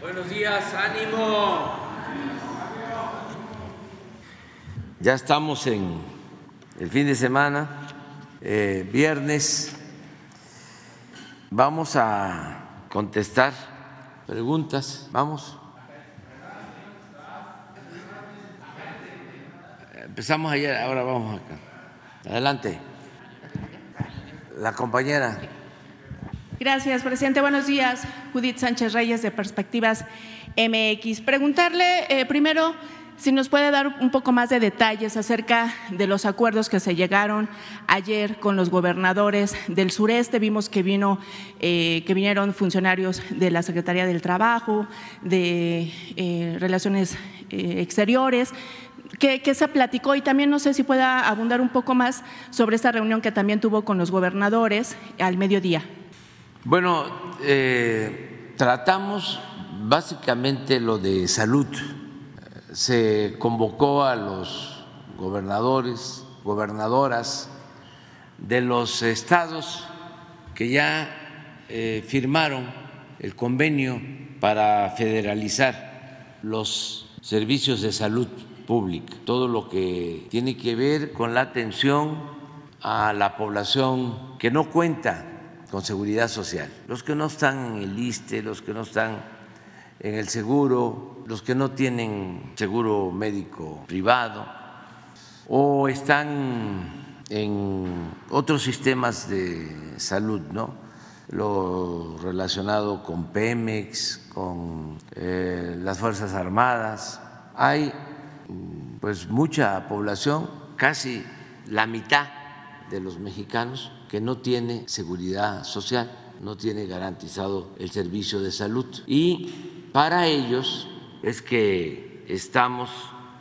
Buenos días, ánimo. Ya estamos en el fin de semana, eh, viernes. Vamos a contestar preguntas. Vamos. Empezamos ayer, ahora vamos acá. Adelante. La compañera. Gracias, presidente. Buenos días. Judith Sánchez Reyes de Perspectivas MX. Preguntarle eh, primero si nos puede dar un poco más de detalles acerca de los acuerdos que se llegaron ayer con los gobernadores del sureste. Vimos que vino, eh, que vinieron funcionarios de la Secretaría del Trabajo, de eh, Relaciones Exteriores. ¿Qué, se platicó? Y también no sé si pueda abundar un poco más sobre esta reunión que también tuvo con los gobernadores al mediodía. Bueno, eh, tratamos básicamente lo de salud. Se convocó a los gobernadores, gobernadoras de los estados que ya eh, firmaron el convenio para federalizar los servicios de salud pública, todo lo que tiene que ver con la atención a la población que no cuenta con seguridad social, los que no están en el ISTE, los que no están en el seguro, los que no tienen seguro médico privado o están en otros sistemas de salud, ¿no? Lo relacionado con Pemex, con eh, las Fuerzas Armadas. Hay pues mucha población, casi la mitad de los mexicanos que no tiene seguridad social, no tiene garantizado el servicio de salud. Y para ellos es que estamos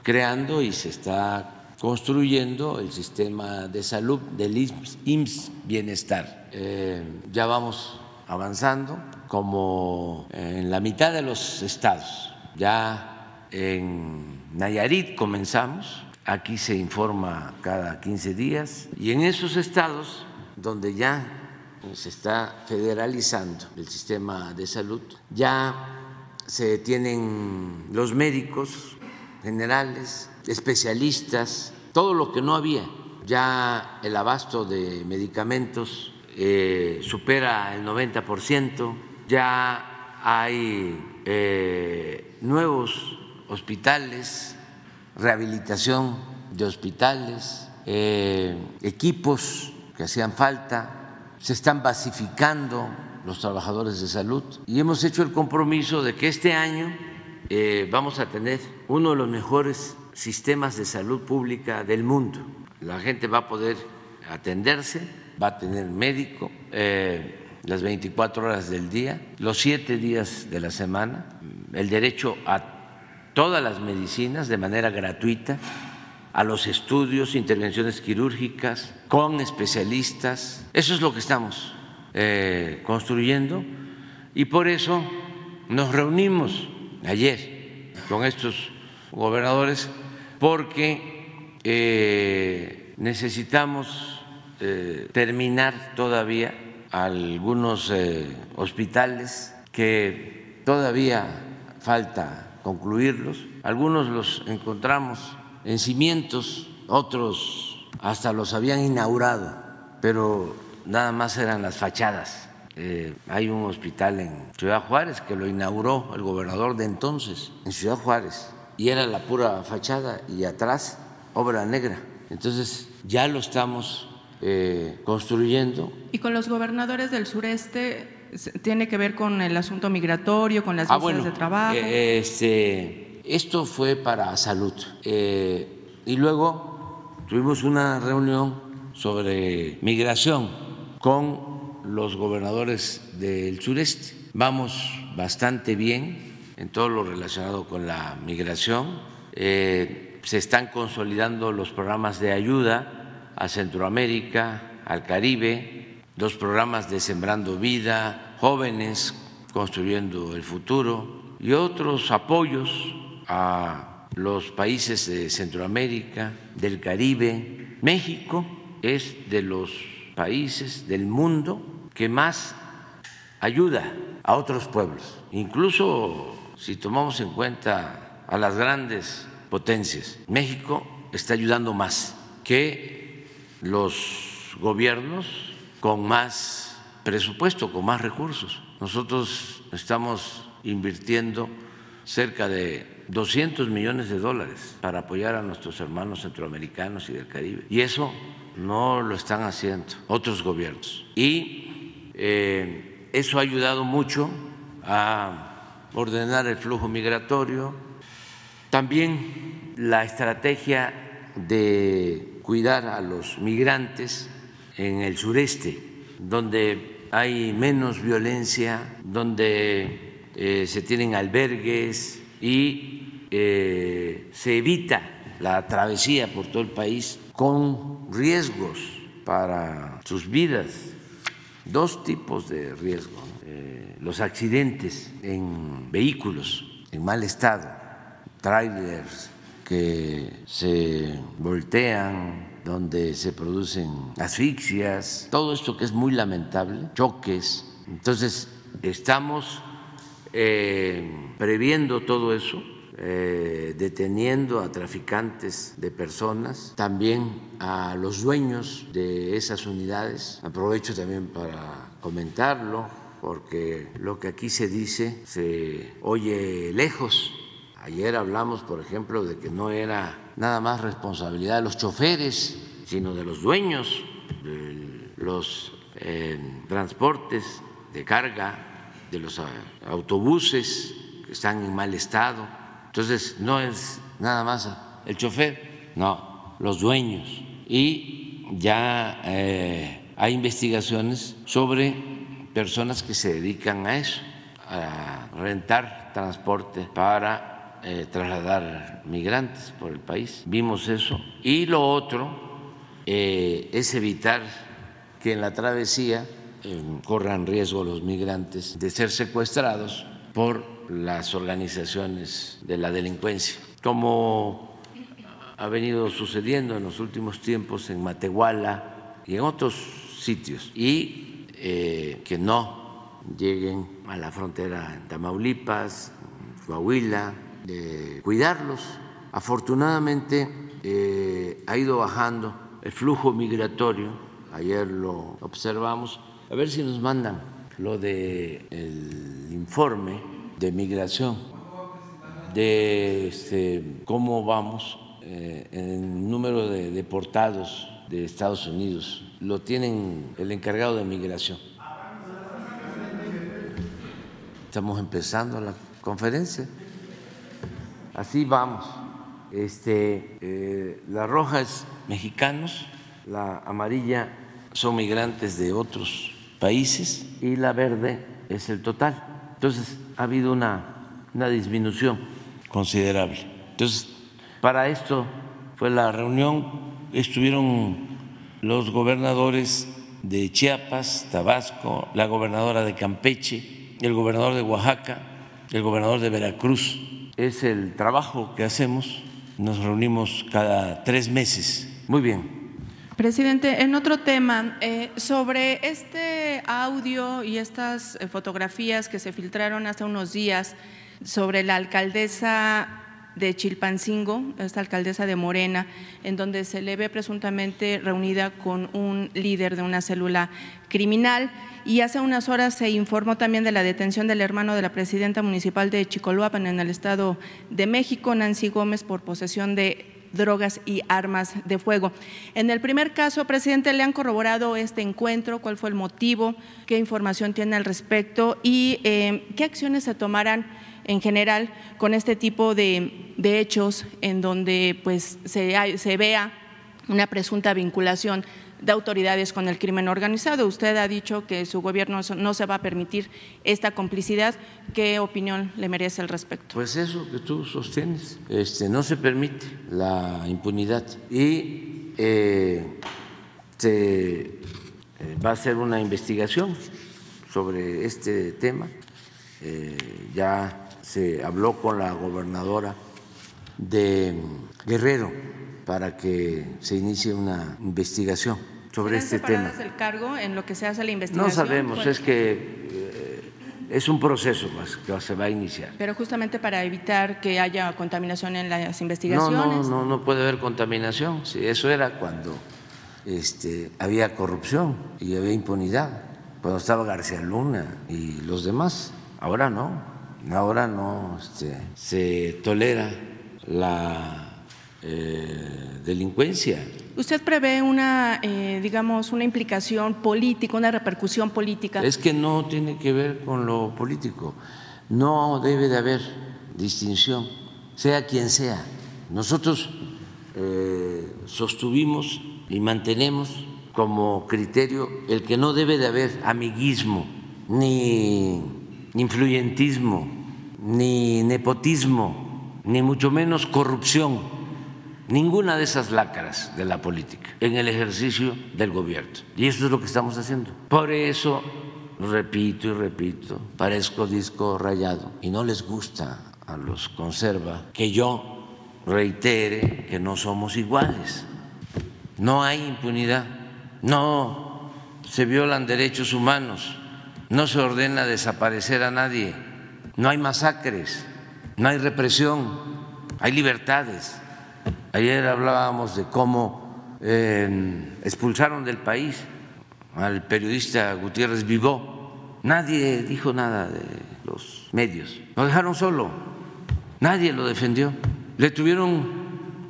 creando y se está construyendo el sistema de salud del IMSS Bienestar. Eh, ya vamos avanzando como en la mitad de los estados, ya en Nayarit comenzamos, aquí se informa cada 15 días y en esos estados donde ya se está federalizando el sistema de salud, ya se tienen los médicos generales, especialistas, todo lo que no había. Ya el abasto de medicamentos eh, supera el 90%, ya hay eh, nuevos hospitales, rehabilitación de hospitales, eh, equipos que hacían falta, se están basificando los trabajadores de salud y hemos hecho el compromiso de que este año eh, vamos a tener uno de los mejores sistemas de salud pública del mundo. La gente va a poder atenderse, va a tener médico eh, las 24 horas del día, los siete días de la semana, el derecho a todas las medicinas de manera gratuita, a los estudios, intervenciones quirúrgicas, con especialistas. Eso es lo que estamos eh, construyendo y por eso nos reunimos ayer con estos gobernadores porque eh, necesitamos eh, terminar todavía algunos hospitales que todavía falta concluirlos. Algunos los encontramos en cimientos, otros hasta los habían inaugurado, pero nada más eran las fachadas. Eh, hay un hospital en Ciudad Juárez que lo inauguró el gobernador de entonces, en Ciudad Juárez, y era la pura fachada y atrás obra negra. Entonces ya lo estamos eh, construyendo. ¿Y con los gobernadores del sureste tiene que ver con el asunto migratorio, con las ah, de trabajo. Eh, este, esto fue para salud. Eh, y luego tuvimos una reunión sobre migración con los gobernadores del sureste. Vamos bastante bien en todo lo relacionado con la migración. Eh, se están consolidando los programas de ayuda a Centroamérica, al Caribe, los programas de Sembrando Vida, Jóvenes Construyendo el Futuro y otros apoyos a los países de Centroamérica, del Caribe. México es de los países del mundo que más ayuda a otros pueblos, incluso si tomamos en cuenta a las grandes potencias. México está ayudando más que los gobiernos con más presupuesto, con más recursos. Nosotros estamos invirtiendo cerca de 200 millones de dólares para apoyar a nuestros hermanos centroamericanos y del Caribe. Y eso no lo están haciendo otros gobiernos. Y eh, eso ha ayudado mucho a ordenar el flujo migratorio. También la estrategia de cuidar a los migrantes en el sureste, donde hay menos violencia, donde eh, se tienen albergues y eh, se evita la travesía por todo el país con riesgos para sus vidas, dos tipos de riesgos, eh, los accidentes en vehículos en mal estado, trailers que se voltean, donde se producen asfixias, todo esto que es muy lamentable, choques. Entonces, estamos eh, previendo todo eso eh, deteniendo a traficantes de personas, también a los dueños de esas unidades. Aprovecho también para comentarlo, porque lo que aquí se dice se oye lejos. Ayer hablamos, por ejemplo, de que no era nada más responsabilidad de los choferes, sino de los dueños de los eh, transportes de carga, de los autobuses que están en mal estado entonces, no es nada más el chofer, no, los dueños. Y ya eh, hay investigaciones sobre personas que se dedican a eso, a rentar transporte para eh, trasladar migrantes por el país. Vimos eso. Y lo otro eh, es evitar que en la travesía corran riesgo los migrantes de ser secuestrados por las organizaciones de la delincuencia, como ha venido sucediendo en los últimos tiempos en Matehuala y en otros sitios, y eh, que no lleguen a la frontera en Tamaulipas, Coahuila, de cuidarlos. Afortunadamente eh, ha ido bajando el flujo migratorio, ayer lo observamos, a ver si nos mandan lo del el informe de migración, de este, cómo vamos eh, en el número de deportados de Estados Unidos. Lo tienen el encargado de migración. Estamos empezando la conferencia. Así vamos. Este, eh, la roja es mexicanos, la amarilla son migrantes de otros países y la verde es el total. Entonces, ha habido una, disminución considerable. Entonces, para esto fue la reunión, estuvieron los gobernadores de Chiapas, Tabasco, la gobernadora de Campeche, el gobernador de Oaxaca, el gobernador de Veracruz. Es el trabajo que hacemos, nos reunimos cada tres meses. Muy bien. Presidente, en otro tema, eh, sobre este audio y estas eh, fotografías que se filtraron hace unos días sobre la alcaldesa de Chilpancingo, esta alcaldesa de Morena, en donde se le ve presuntamente reunida con un líder de una célula criminal. Y hace unas horas se informó también de la detención del hermano de la presidenta municipal de Chicoloapan en el Estado de México, Nancy Gómez, por posesión de drogas y armas de fuego. En el primer caso, presidente, ¿le han corroborado este encuentro? ¿Cuál fue el motivo? ¿Qué información tiene al respecto? ¿Y eh, qué acciones se tomarán en general con este tipo de, hechos en donde pues, se, se vea una presunta vinculación de autoridades con el crimen organizado. Usted ha dicho que su gobierno no se va a permitir esta complicidad. ¿Qué opinión le merece al respecto? Pues eso que tú sostienes, este, no se permite la impunidad y eh, se eh, va a hacer una investigación sobre este tema. Eh, ya se habló con la gobernadora de Guerrero para que se inicie una investigación sobre este tema. el cargo en lo que se hace la investigación? No sabemos, es que es un proceso más que se va a iniciar. Pero justamente para evitar que haya contaminación en las No, investigaciones. no, no, no puede haber contaminación. Sí, eso era cuando este, había corrupción y había impunidad, cuando estaba García Luna y los demás. Ahora no, ahora no este, se tolera la eh, delincuencia. ¿Usted prevé una, eh, digamos, una implicación política, una repercusión política? Es que no tiene que ver con lo político. No debe de haber distinción, sea quien sea. Nosotros eh, sostuvimos y mantenemos como criterio el que no debe de haber amiguismo, ni influyentismo, ni nepotismo, ni mucho menos corrupción, ninguna de esas lacras de la política en el ejercicio del gobierno. Y eso es lo que estamos haciendo. Por eso, repito y repito, parezco disco rayado y no les gusta a los conserva que yo reitere que no somos iguales. No hay impunidad, no se violan derechos humanos, no se ordena desaparecer a nadie, no hay masacres, no hay represión, hay libertades. Ayer hablábamos de cómo eh, expulsaron del país al periodista Gutiérrez Vivó. Nadie dijo nada de los medios, lo dejaron solo, nadie lo defendió. Le tuvieron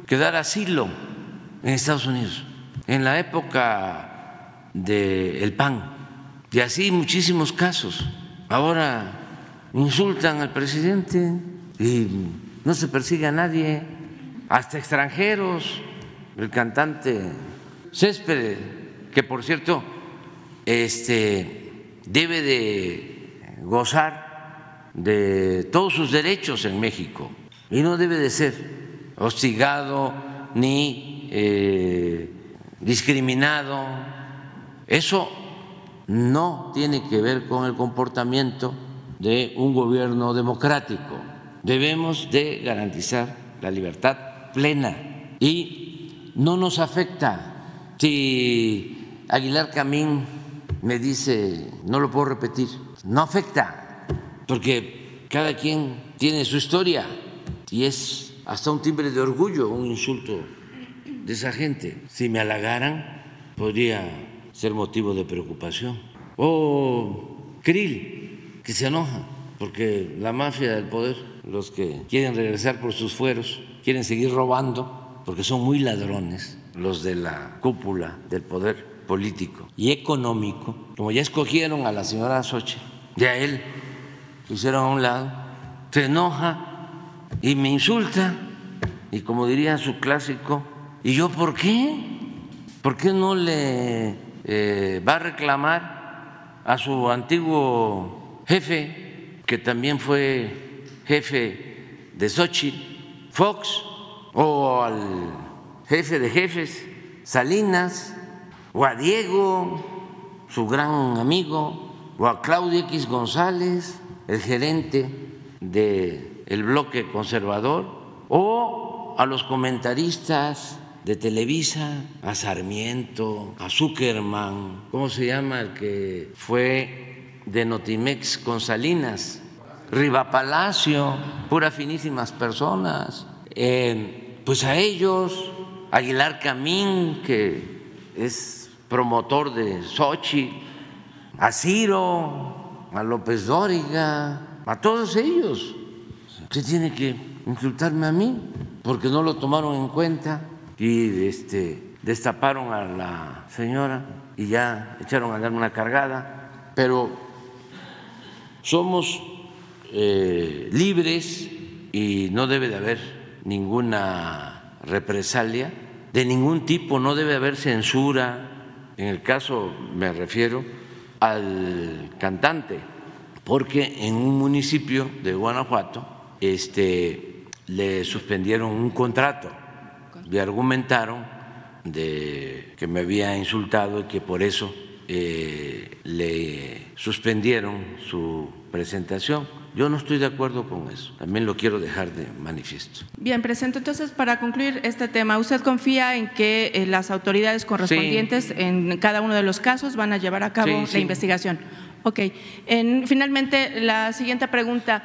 que dar asilo en Estados Unidos, en la época del PAN, y así muchísimos casos. Ahora insultan al presidente y no se persigue a nadie, hasta extranjeros. El cantante Céspedes, que por cierto este, debe de gozar de todos sus derechos en México y no debe de ser hostigado ni eh, discriminado. Eso no tiene que ver con el comportamiento de un gobierno democrático. Debemos de garantizar la libertad plena y no nos afecta si Aguilar Camín me dice, no lo puedo repetir, no afecta, porque cada quien tiene su historia y es hasta un timbre de orgullo, un insulto de esa gente. Si me halagaran, podría ser motivo de preocupación. O Krill, que se enoja, porque la mafia del poder, los que quieren regresar por sus fueros, quieren seguir robando, porque son muy ladrones los de la cúpula del poder político y económico, como ya escogieron a la señora Sochi, ya él lo hicieron a un lado, se enoja y me insulta, y como diría su clásico, ¿y yo por qué? ¿Por qué no le eh, va a reclamar a su antiguo jefe, que también fue jefe de Sochi, Fox, o al jefe de jefes, Salinas, o a Diego, su gran amigo, o a Claudio X González, el gerente del bloque conservador, o a los comentaristas de Televisa, a Sarmiento, a Zuckerman, ¿cómo se llama el que fue de Notimex con Salinas? Riva Palacio, puras finísimas personas. Pues a ellos, Aguilar Camín, que es promotor de Sochi, a Ciro, a López Dóriga, a todos ellos. ¿Qué tiene que insultarme a mí? Porque no lo tomaron en cuenta y este, destaparon a la señora y ya echaron a dar una cargada, pero somos eh, libres y no debe de haber ninguna represalia de ningún tipo, no debe haber censura. En el caso me refiero al cantante, porque en un municipio de Guanajuato este, le suspendieron un contrato le argumentaron de que me había insultado y que por eso eh, le suspendieron su presentación. Yo no estoy de acuerdo con eso. También lo quiero dejar de manifiesto. Bien, presento. Entonces, para concluir este tema, ¿usted confía en que eh, las autoridades correspondientes en cada uno de los casos van a llevar a cabo Sí, la sí. investigación? Ok. En, finalmente, la siguiente pregunta.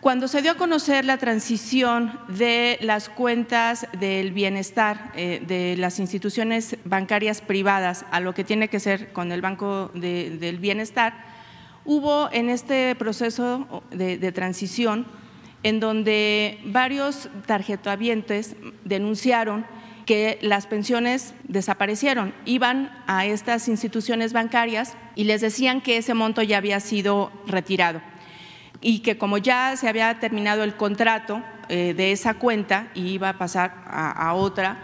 Cuando se dio a conocer la transición de las cuentas del bienestar eh, de las instituciones bancarias privadas a lo que tiene que ser con el Banco del Bienestar, hubo en este proceso de, transición en donde varios tarjetavientes denunciaron que las pensiones desaparecieron, iban a estas instituciones bancarias y les decían que ese monto ya había sido retirado y que como ya se había terminado el contrato eh, de esa cuenta y iba a pasar a, otra,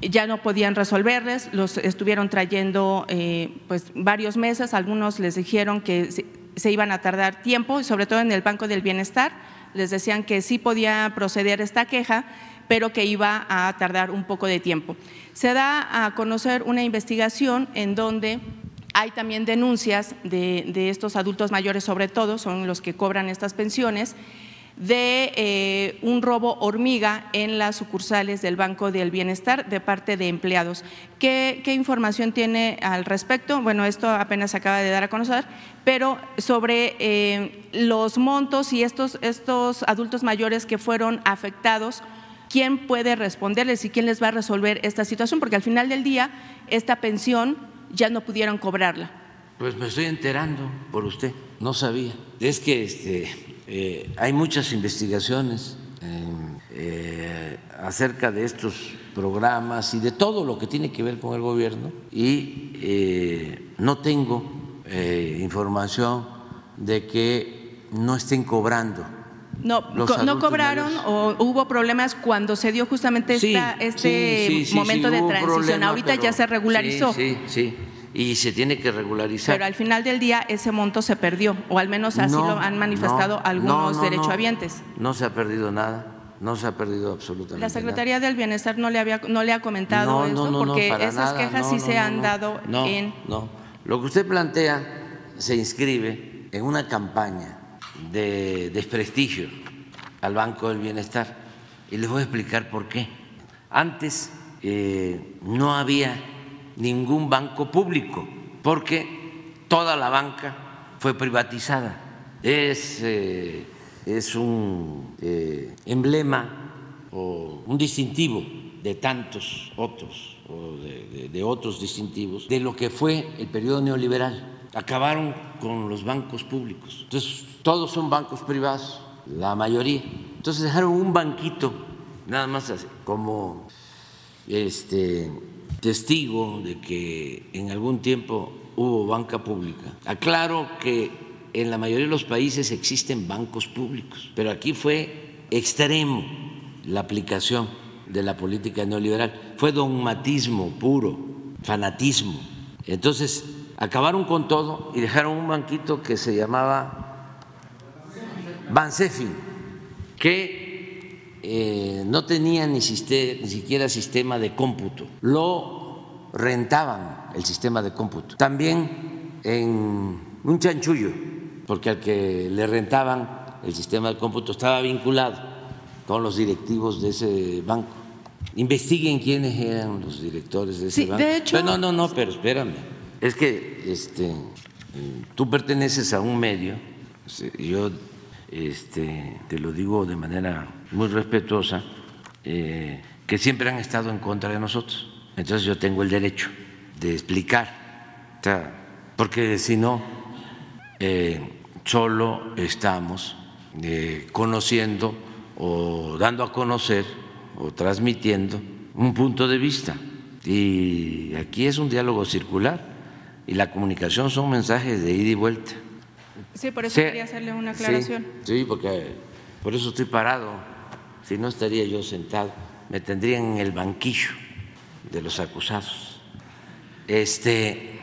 ya no podían resolverles, los estuvieron trayendo eh, pues varios meses, algunos les dijeron que se, iban a tardar tiempo, sobre todo en el Banco del Bienestar, les decían que sí podía proceder esta queja, pero que iba a tardar un poco de tiempo. Se da a conocer una investigación en donde hay también denuncias de, estos adultos mayores, sobre todo, son los que cobran estas pensiones, de eh, un robo hormiga en las sucursales del Banco del Bienestar de parte de empleados. ¿Qué, información tiene al respecto? Bueno, esto apenas acaba de dar a conocer, pero sobre eh, los montos y estos, estos adultos mayores que fueron afectados quién puede responderles y quién les va a resolver esta situación, porque al final del día esta pensión ya no pudieron cobrarla. Pues me estoy enterando por usted, no sabía. Es que este, eh, hay muchas investigaciones eh, acerca de estos programas y de todo lo que tiene que ver con el gobierno y eh, no tengo información de que no estén cobrando no, no cobraron o hubo problemas cuando se dio justamente este momento de transición. Ahorita ya se regularizó. Sí, sí, y se tiene que regularizar. Pero al final del día ese monto se perdió, o al menos así lo han manifestado algunos derechohabientes. No, se ha perdido nada. No se ha perdido absolutamente La Secretaría del Bienestar no le había no le ha comentado esto porque esas quejas sí se han dado en No, lo que usted plantea se inscribe en una campaña de desprestigio al Banco del Bienestar. Y les voy a explicar por qué. Antes eh, no había ningún banco público porque toda la banca fue privatizada. Es, eh, es un eh, emblema o un distintivo de tantos otros o de, otros distintivos de lo que fue el periodo neoliberal. Acabaron con los bancos públicos. Entonces, todos son bancos privados, la mayoría. Entonces dejaron un banquito, nada más así, como este, testigo de que en algún tiempo hubo banca pública. Aclaro que en la mayoría de los países existen bancos públicos, pero aquí fue extremo la aplicación de la política neoliberal. Fue dogmatismo puro, fanatismo. Entonces acabaron con todo y dejaron un banquito que se llamaba Bansefi, que eh, no tenía ni, ni siquiera sistema de cómputo, lo rentaban el sistema de cómputo. También en un chanchullo, porque al que le rentaban el sistema de cómputo estaba vinculado con los directivos de ese banco. Investiguen quiénes eran los directores de ese banco. De hecho, no, no, no, pero espérame. Es que este, tú perteneces a un medio, yo este, te lo digo de manera muy respetuosa, eh, que siempre han estado en contra de nosotros. Entonces yo tengo el derecho de explicar, porque si no, eh, solo estamos eh, conociendo o dando a conocer o transmitiendo un punto de vista. Y aquí es un diálogo circular y la comunicación son mensajes de ida y vuelta. Sí, por eso quería hacerle una aclaración. Sí, porque por eso estoy parado. Si no estaría yo sentado, me tendrían en el banquillo de los acusados. Este,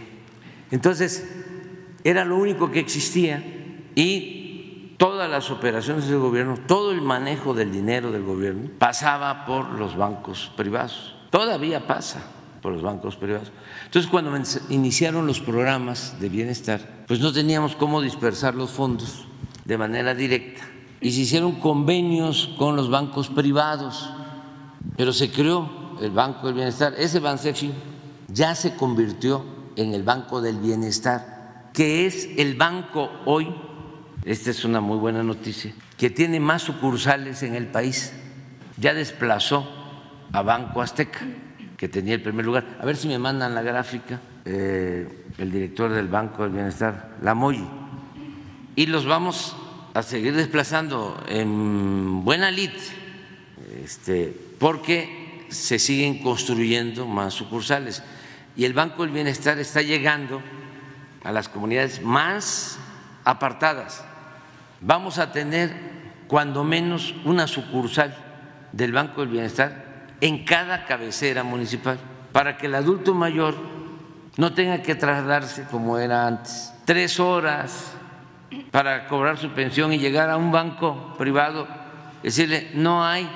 entonces, era lo único que existía y todas las operaciones del gobierno, todo el manejo del dinero del gobierno pasaba por los bancos privados. Todavía pasa por los bancos privados. Entonces, cuando iniciaron los programas de bienestar, pues no teníamos cómo dispersar los fondos de manera directa y se hicieron convenios con los bancos privados, pero se creó el Banco del Bienestar. Ese Bansefi ya se convirtió en el Banco del Bienestar que es el banco hoy, esta es una muy buena noticia, que tiene más sucursales en el país. Ya desplazó a Banco Azteca, que tenía el primer lugar. A ver si me mandan la gráfica, eh, el director del Banco del Bienestar, la Moy. Y los vamos a seguir desplazando en buena lid, este, porque se siguen construyendo más sucursales. Y el Banco del Bienestar está llegando a las comunidades más apartadas. Vamos a tener cuando menos una sucursal del Banco del Bienestar en cada cabecera municipal para que el adulto mayor no tenga que trasladarse como era antes, tres horas para cobrar su pensión y llegar a un banco privado, decirle, no hay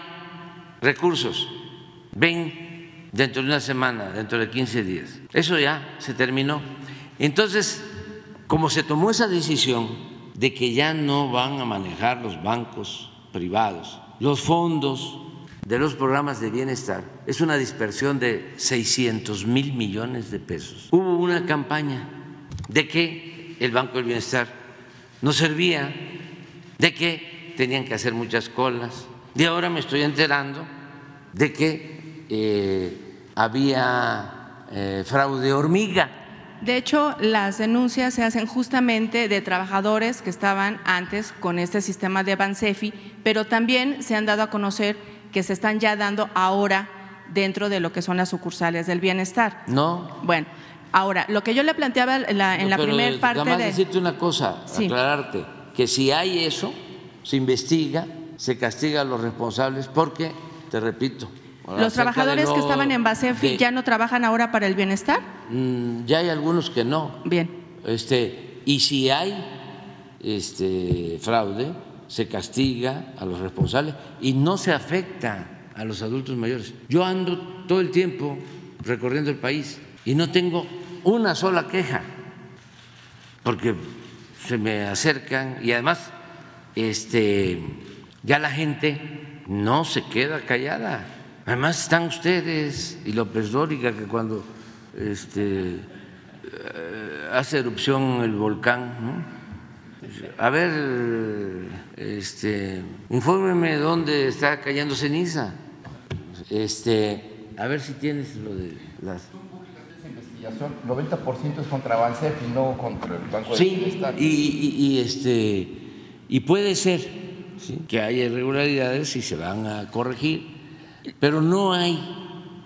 recursos, ven dentro de una semana, dentro de 15 días. Eso ya se terminó. Entonces, como se tomó esa decisión de que ya no van a manejar los bancos privados, los fondos de los programas de bienestar, es una dispersión de 600 mil millones de pesos. Hubo una campaña de que el Banco del Bienestar no servía, de que tenían que hacer muchas colas. De ahora me estoy enterando de que eh, había eh, fraude hormiga de hecho, las denuncias se hacen justamente de trabajadores que estaban antes con este sistema de Bansefi, pero también se han dado a conocer que se están ya dando ahora dentro de lo que son las sucursales del bienestar. No. Bueno, ahora, lo que yo le planteaba en la, primera parte de… decirte una cosa, aclararte, que si hay eso, se investiga, se castiga a los responsables, porque, te repito, ¿Los trabajadores que estaban en Basefi ya no trabajan ahora para el bienestar? Mm, ya hay algunos que no. Bien. Este, y si hay este, fraude, se castiga a los responsables y no se afecta a los adultos mayores. Yo ando todo el tiempo recorriendo el país y no tengo una sola queja, porque se me acercan y además este, ya la gente no se queda callada Además están ustedes y López Dóriga que cuando este, eh, hace erupción el volcán, a ver, este, infórmeme dónde está cayendo ceniza. Este, a ver si tienes lo de las investigación, 90% es contra Avancef y no contra el Banco de Bienestar. Y, y, y, este, y puede ser que haya irregularidades y se van a corregir pero no hay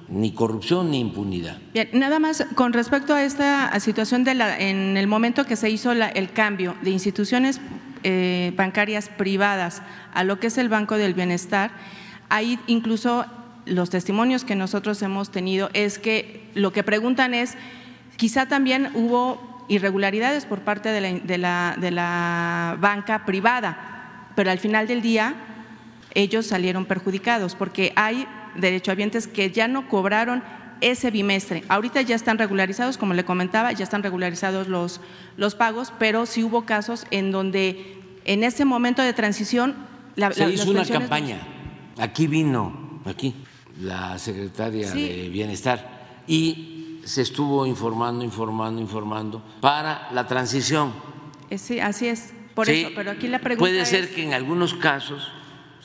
ni corrupción ni impunidad. Bien, nada más con respecto a esta situación de la, en el momento que se hizo el cambio de instituciones eh, bancarias privadas a lo que es el Banco del Bienestar, ahí incluso los testimonios que nosotros hemos tenido es que lo que preguntan es, quizá también hubo irregularidades por parte de la, de la banca privada, pero al final del día ellos salieron perjudicados porque hay derechohabientes que ya no cobraron ese bimestre. Ahorita ya están regularizados, como le comentaba, ya están regularizados los, los pagos, pero sí hubo casos en donde en ese momento de transición la, se hizo una campaña. Aquí vino, aquí, la secretaria de Bienestar y se estuvo informando, informando, informando para la transición. Eh, sí, así es. Por eso, pero aquí la pregunta puede ser que en algunos casos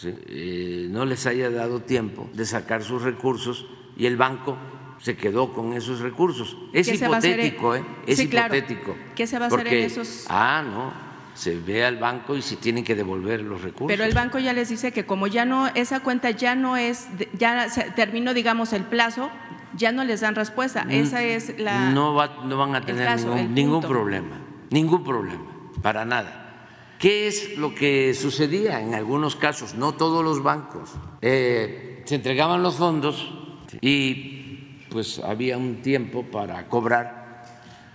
eh, no les haya dado tiempo de sacar sus recursos y el banco se quedó con esos recursos. Es hipotético, ¿eh? Es hipotético. ¿Qué se va a hacer en esos? Ah, no, se ve al banco y se tienen que devolver los recursos. Pero el banco ya les dice que como ya no, esa cuenta ya no es, ya se terminó, digamos, el plazo, ya no les dan respuesta. Mm, esa es la. No, no van a tener ningún problema, ningún problema, para nada. ¿Qué es lo que sucedía en algunos casos? No todos los bancos. Eh, se entregaban los fondos y pues había un tiempo para cobrar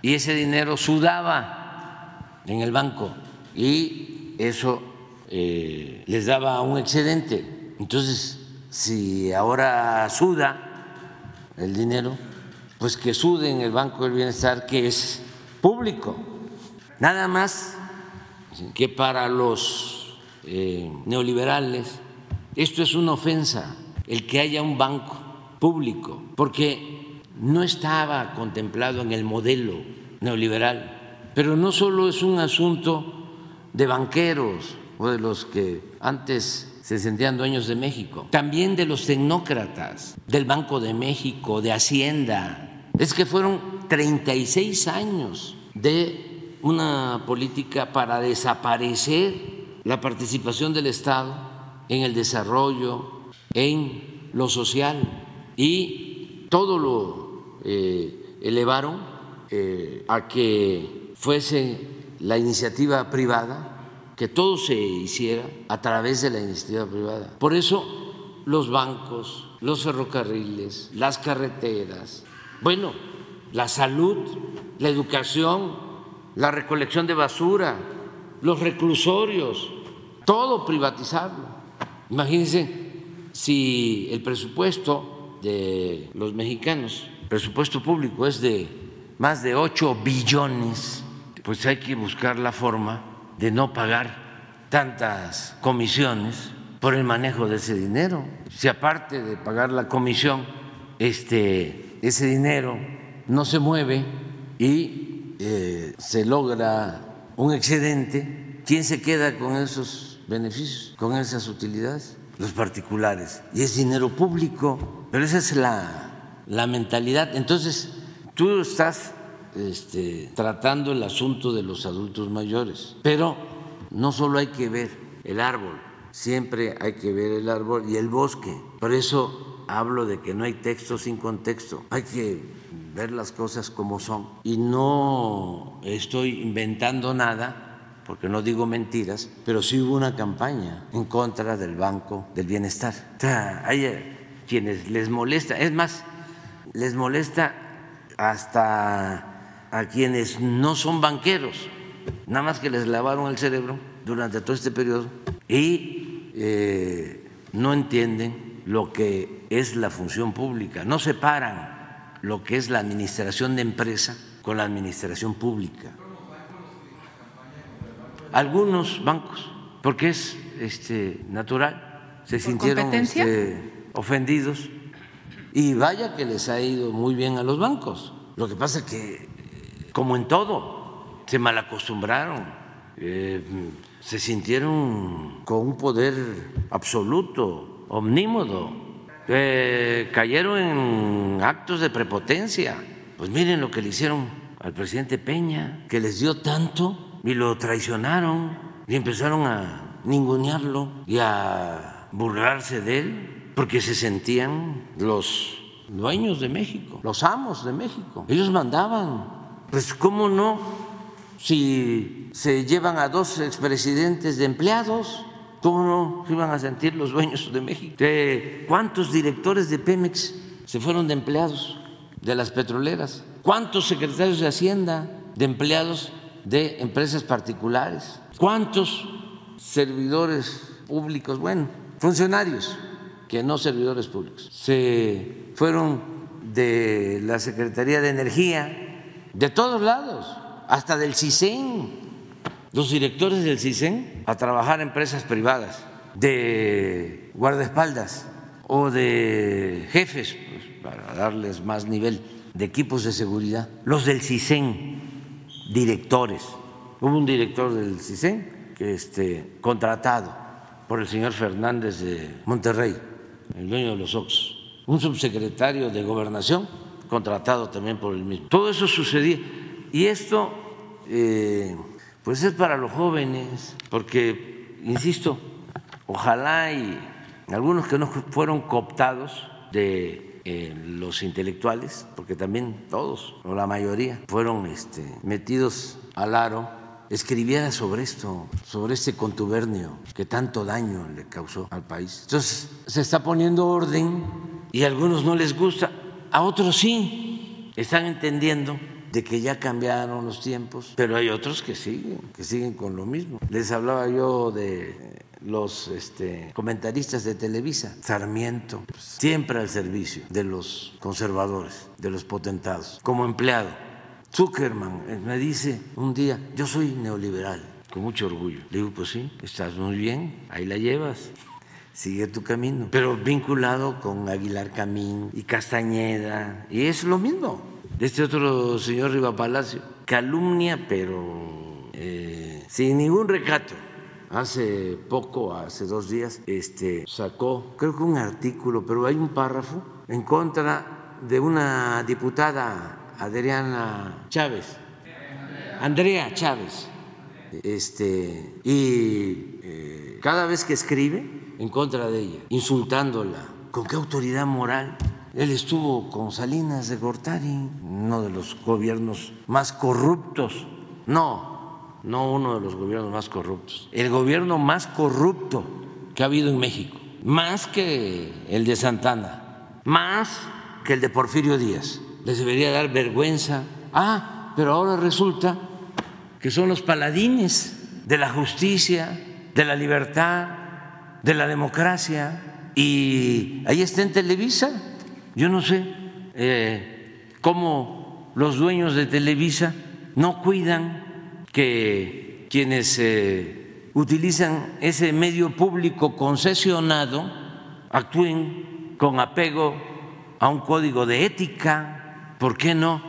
y ese dinero sudaba en el banco y eso eh, les daba un excedente. Entonces, si ahora suda el dinero, pues que sude en el Banco del Bienestar, que es público. Nada más que para los eh, neoliberales esto es una ofensa, el que haya un banco público, porque no estaba contemplado en el modelo neoliberal Pero no solo es un asunto de banqueros o de los que antes se sentían dueños de México, también de los tecnócratas, del Banco de México, de Hacienda. Es que fueron 36 años de una política para desaparecer la participación del Estado en el desarrollo, en lo social y todo lo eh, elevaron eh, a que fuese la iniciativa privada que todo se hiciera a través de la iniciativa privada. Por eso los bancos, los ferrocarriles, las carreteras, bueno, la salud, la educación, la recolección de basura, los reclusorios, todo privatizarlo. Imagínense si el presupuesto de los mexicanos, presupuesto público es de más de 8 billones, pues hay que buscar la forma de no pagar tantas comisiones por el manejo de ese dinero. Si aparte de pagar la comisión, este, ese dinero no se mueve y eh, se logra un excedente, ¿quién se queda con esos beneficios, con esas utilidades? Los particulares. Y es dinero público, pero esa es la, la mentalidad. Entonces, tú estás este, tratando el asunto de los adultos mayores. Pero no solo hay que ver el árbol, siempre hay que ver el árbol y el bosque. Por eso hablo de que no hay texto sin contexto. Hay que ver las cosas como son. Y no estoy inventando nada porque no digo mentiras, pero sí hubo una campaña en contra del Banco del Bienestar. O hay quienes les molesta, es más, les molesta hasta a quienes no son banqueros, nada más que les lavaron el cerebro durante todo este periodo y eh, no entienden lo que es la función pública, no separan lo que es la administración de empresa con la administración pública. Algunos bancos, porque es este, natural, se sintieron este, ofendidos y vaya que les ha ido muy bien a los bancos. Lo que pasa es que como en todo, se malacostumbraron, eh, se sintieron con un poder absoluto, omnímodo, eh, cayeron en actos de prepotencia. Pues miren lo que le hicieron al presidente Peña, que les dio tanto y lo traicionaron y empezaron a ningunearlo y a burlarse de él porque se sentían los dueños de México, los amos de México. Ellos mandaban pues cómo no, si se llevan a dos expresidentes de empleados, ¿cómo no se iban a sentir los dueños de México? ¿Cuántos directores de Pemex se fueron de empleados de las petroleras? ¿Cuántos secretarios de Hacienda de empleados de empresas particulares? ¿Cuántos servidores públicos, bueno, funcionarios que no servidores públicos, se fueron de la Secretaría de Energía de todos lados, hasta del CISEN, los directores del CISEN a trabajar en empresas privadas, de guardaespaldas o de jefes, pues, para darles más nivel de equipos de seguridad, los del CISEN, directores. Hubo un director del CISEN que este, contratado por el señor Fernández de Monterrey, el dueño de los Oxos, un subsecretario de gobernación contratado también por el mismo. Todo eso sucedía. Y esto, eh, pues es para los jóvenes, porque, insisto, ojalá y algunos que no fueron cooptados de eh, los intelectuales, porque también todos, o la mayoría, fueron este, metidos al aro, escribiera sobre esto, sobre este contubernio que tanto daño le causó al país. Entonces, se está poniendo orden y a algunos no les gusta. A otros sí, están entendiendo de que ya cambiaron los tiempos, pero hay otros que siguen, que siguen con lo mismo. Les hablaba yo de los este, comentaristas de Televisa, Sarmiento, siempre al servicio de los conservadores, de los potentados, como empleado. Zuckerman eh, me dice un día, yo soy neoliberal, con mucho orgullo. Le digo, pues sí, estás muy bien, ahí la llevas sigue tu camino, pero vinculado con Aguilar Camín y Castañeda, y es lo mismo. Este otro señor Riva Palacio. Calumnia, pero eh, sin ningún recato. Hace poco, hace dos días, este, sacó, creo que un artículo, pero hay un párrafo en contra de una diputada, Adriana Chávez, Andrea Chávez, este, y eh, cada vez que escribe en contra de ella, insultándola, ¿con qué autoridad moral? Él estuvo con Salinas de Gortari, uno de los gobiernos más corruptos. No, no uno de los gobiernos más corruptos. El gobierno más corrupto que ha habido en México. Más que el de Santana. Más que el de Porfirio Díaz. Les debería dar vergüenza. Ah, pero ahora resulta que son los paladines de la justicia, de la libertad, de la democracia. Y ahí está en Televisa yo no sé eh, cómo los dueños de Televisa no cuidan que quienes eh, utilizan ese medio público concesionado actúen con apego a un código de ética. ¿Por qué no?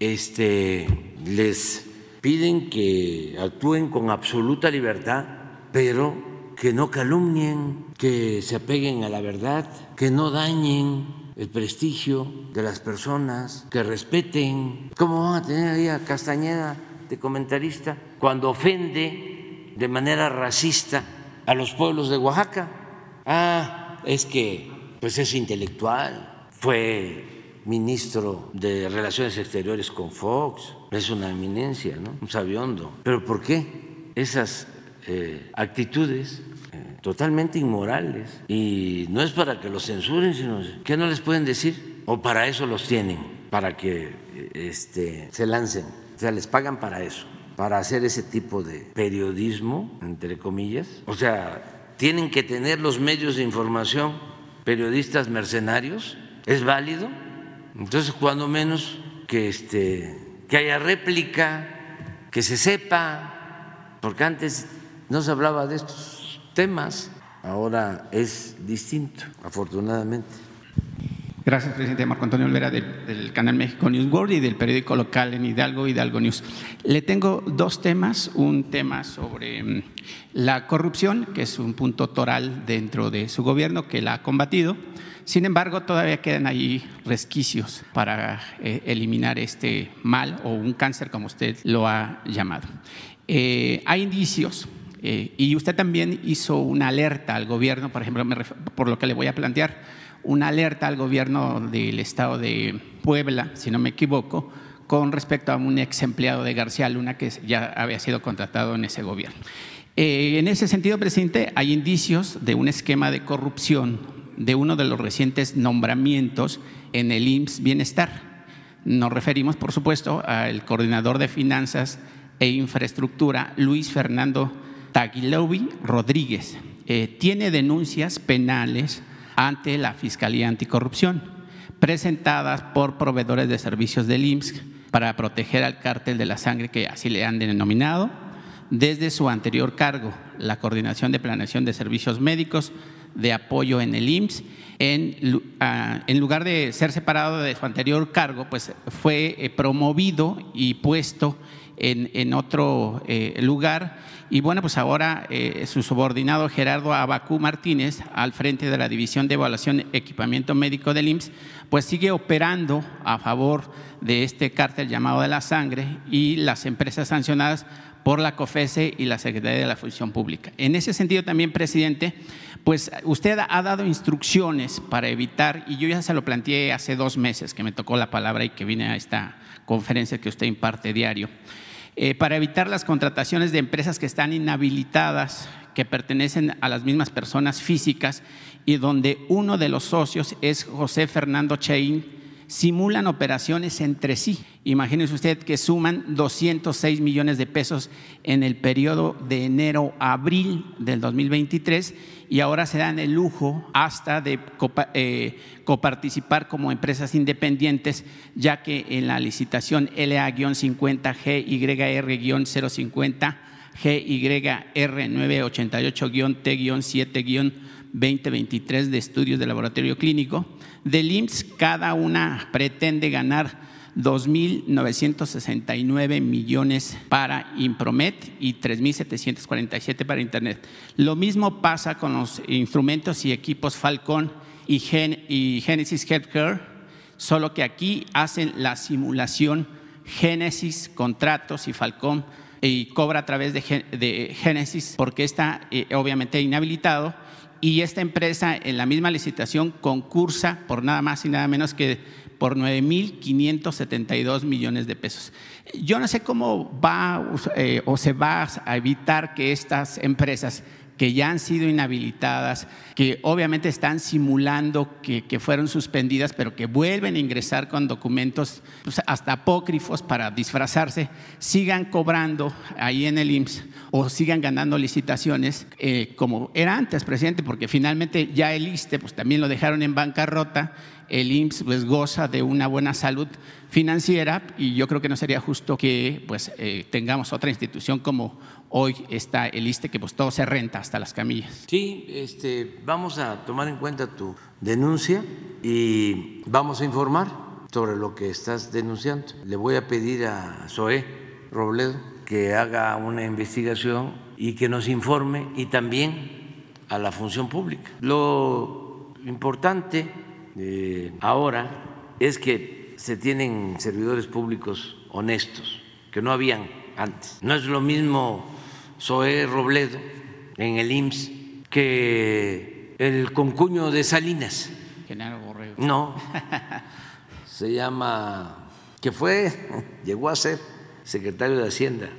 Este, les piden que actúen con absoluta libertad, pero que no calumnien, que se apeguen a la verdad, que no dañen el prestigio de las personas, que respeten. ¿Cómo van a tener ahí a Castañeda de comentarista cuando ofende de manera racista a los pueblos de Oaxaca? Ah, es que pues es intelectual, fue ministro de Relaciones Exteriores con Fox, es una eminencia, ¿no? Un sabiondo. Pero ¿por qué esas eh, actitudes totalmente inmorales. Y no es para que los censuren, sino que no les pueden decir. O para eso los tienen, para que este, se lancen. O sea, les pagan para eso, para hacer ese tipo de periodismo, entre comillas. O sea, tienen que tener los medios de información periodistas mercenarios. ¿Es válido? Entonces, cuando menos que, este, que haya réplica, que se sepa, porque antes no se hablaba de estos temas. Ahora es distinto, afortunadamente. Gracias, presidente Marco Antonio Olvera del, canal México News World y del periódico local en Hidalgo, Hidalgo News. Le tengo dos temas, un tema sobre mm, la corrupción, que es un punto toral dentro de su gobierno que la ha combatido. Sin embargo, todavía quedan ahí resquicios para eh, eliminar este mal o un cáncer, como usted lo ha llamado. Eh, hay indicios eh, y usted también hizo una alerta al gobierno, por ejemplo, por lo que le voy a plantear, una alerta al gobierno del estado de Puebla, si no me equivoco, con respecto a un ex empleado de García Luna que ya había sido contratado en ese gobierno. Eh, en ese sentido, presidente, hay indicios de un esquema de corrupción de uno de los recientes nombramientos en el IMSS Bienestar. Nos referimos, por supuesto, al coordinador de finanzas e infraestructura, Luis Fernando Taguilovi Rodríguez eh, tiene denuncias penales ante la Fiscalía Anticorrupción presentadas por proveedores de servicios del IMSS para proteger al cártel de la sangre que así le han denominado desde su anterior cargo, la Coordinación de Planeación de Servicios Médicos de Apoyo en el IMSS. En, ah, en lugar de ser separado de su anterior cargo, pues fue eh, promovido y puesto en, otro eh, lugar. Y bueno, pues ahora eh, su subordinado Gerardo Abacú Martínez, al frente de la División de Evaluación Equipamiento Médico del IMSS, pues sigue operando a favor de este cártel llamado de la sangre y las empresas sancionadas por la COFESE y la Secretaría de la Función Pública. En ese sentido también, presidente, pues usted ha dado instrucciones para evitar, y yo ya se lo planteé hace dos meses que me tocó la palabra y que vine a esta conferencia que usted imparte diario, eh, para evitar las contrataciones de empresas que están inhabilitadas, que pertenecen a las mismas personas físicas y donde uno de los socios es José Fernando Chaín, simulan operaciones entre sí. Imagínese usted que suman 206 millones de pesos en el periodo de enero a abril del 2023 y ahora se dan el lujo hasta de eh, coparticipar como empresas independientes, ya que en la licitación LA-50 GYR-050 GYR 988-T-7- 2023 de estudios de laboratorio clínico. Del IMSS, cada una pretende ganar 2.969 millones para Impromet y 3.747 para Internet. Lo mismo pasa con los instrumentos y equipos Falcon y, Genesis Healthcare, solo que aquí hacen la simulación Genesis, contratos y Falcon y cobra a través de, Genesis porque está eh, obviamente inhabilitado y esta empresa en la misma licitación concursa por nada más y nada menos que por 9.572 millones de pesos. Yo no sé cómo va eh, o se va a evitar que estas empresas que ya han sido inhabilitadas, que obviamente están simulando que, fueron suspendidas, pero que vuelven a ingresar con documentos pues, hasta apócrifos para disfrazarse, sigan cobrando ahí en el IMSS o sigan ganando licitaciones eh, como era antes, presidente, porque finalmente ya el ISTE pues, también lo dejaron en bancarrota. El IMSS pues, goza de una buena salud financiera y yo creo que no sería justo que pues, eh, tengamos otra institución como hoy está el ISTE, que pues todo se renta hasta las camillas. Sí, este, vamos a tomar en cuenta tu denuncia y vamos a informar sobre lo que estás denunciando. Le voy a pedir a Zoé Robledo que haga una investigación y que nos informe y también a la función pública. Lo importante eh, ahora es que se tienen servidores públicos honestos, que no habían antes. No es lo mismo Zoé Robledo en el IMSS que el concuño de Salinas. No, se llama, que fue, llegó a ser secretario de Hacienda,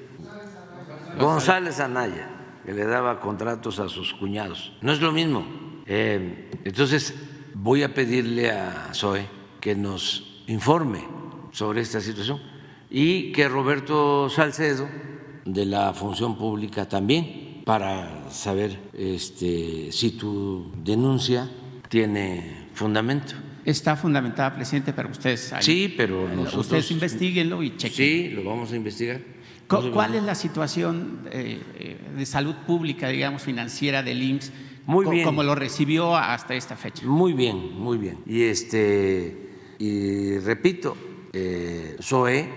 González Anaya, que le daba contratos a sus cuñados. No es lo mismo. Eh, entonces, voy a pedirle a Zoe que nos informe sobre esta situación y que Roberto Salcedo de la función pública también para saber este, si tu denuncia tiene fundamento. Está fundamentada, presidente, pero ustedes sí, pero nosotros ustedes investiguenlo y chequen. Sí, lo vamos a investigar. ¿Cuál es la situación eh, eh, de salud pública, digamos, financiera del IMSS? Muy bien. Como lo recibió hasta esta fecha. Muy bien, muy bien. Y este y repito, eh, Zoe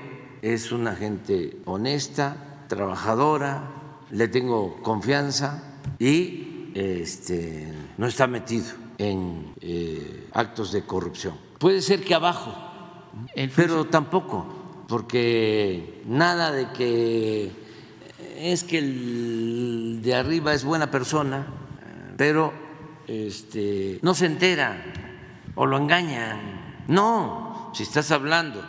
es una gente honesta, trabajadora, le tengo confianza y este, no está metido en eh, actos de corrupción. Puede ser que abajo, pero tampoco, porque nada de que es que el de arriba es buena persona, pero este, no se entera o lo engañan. No, si estás hablando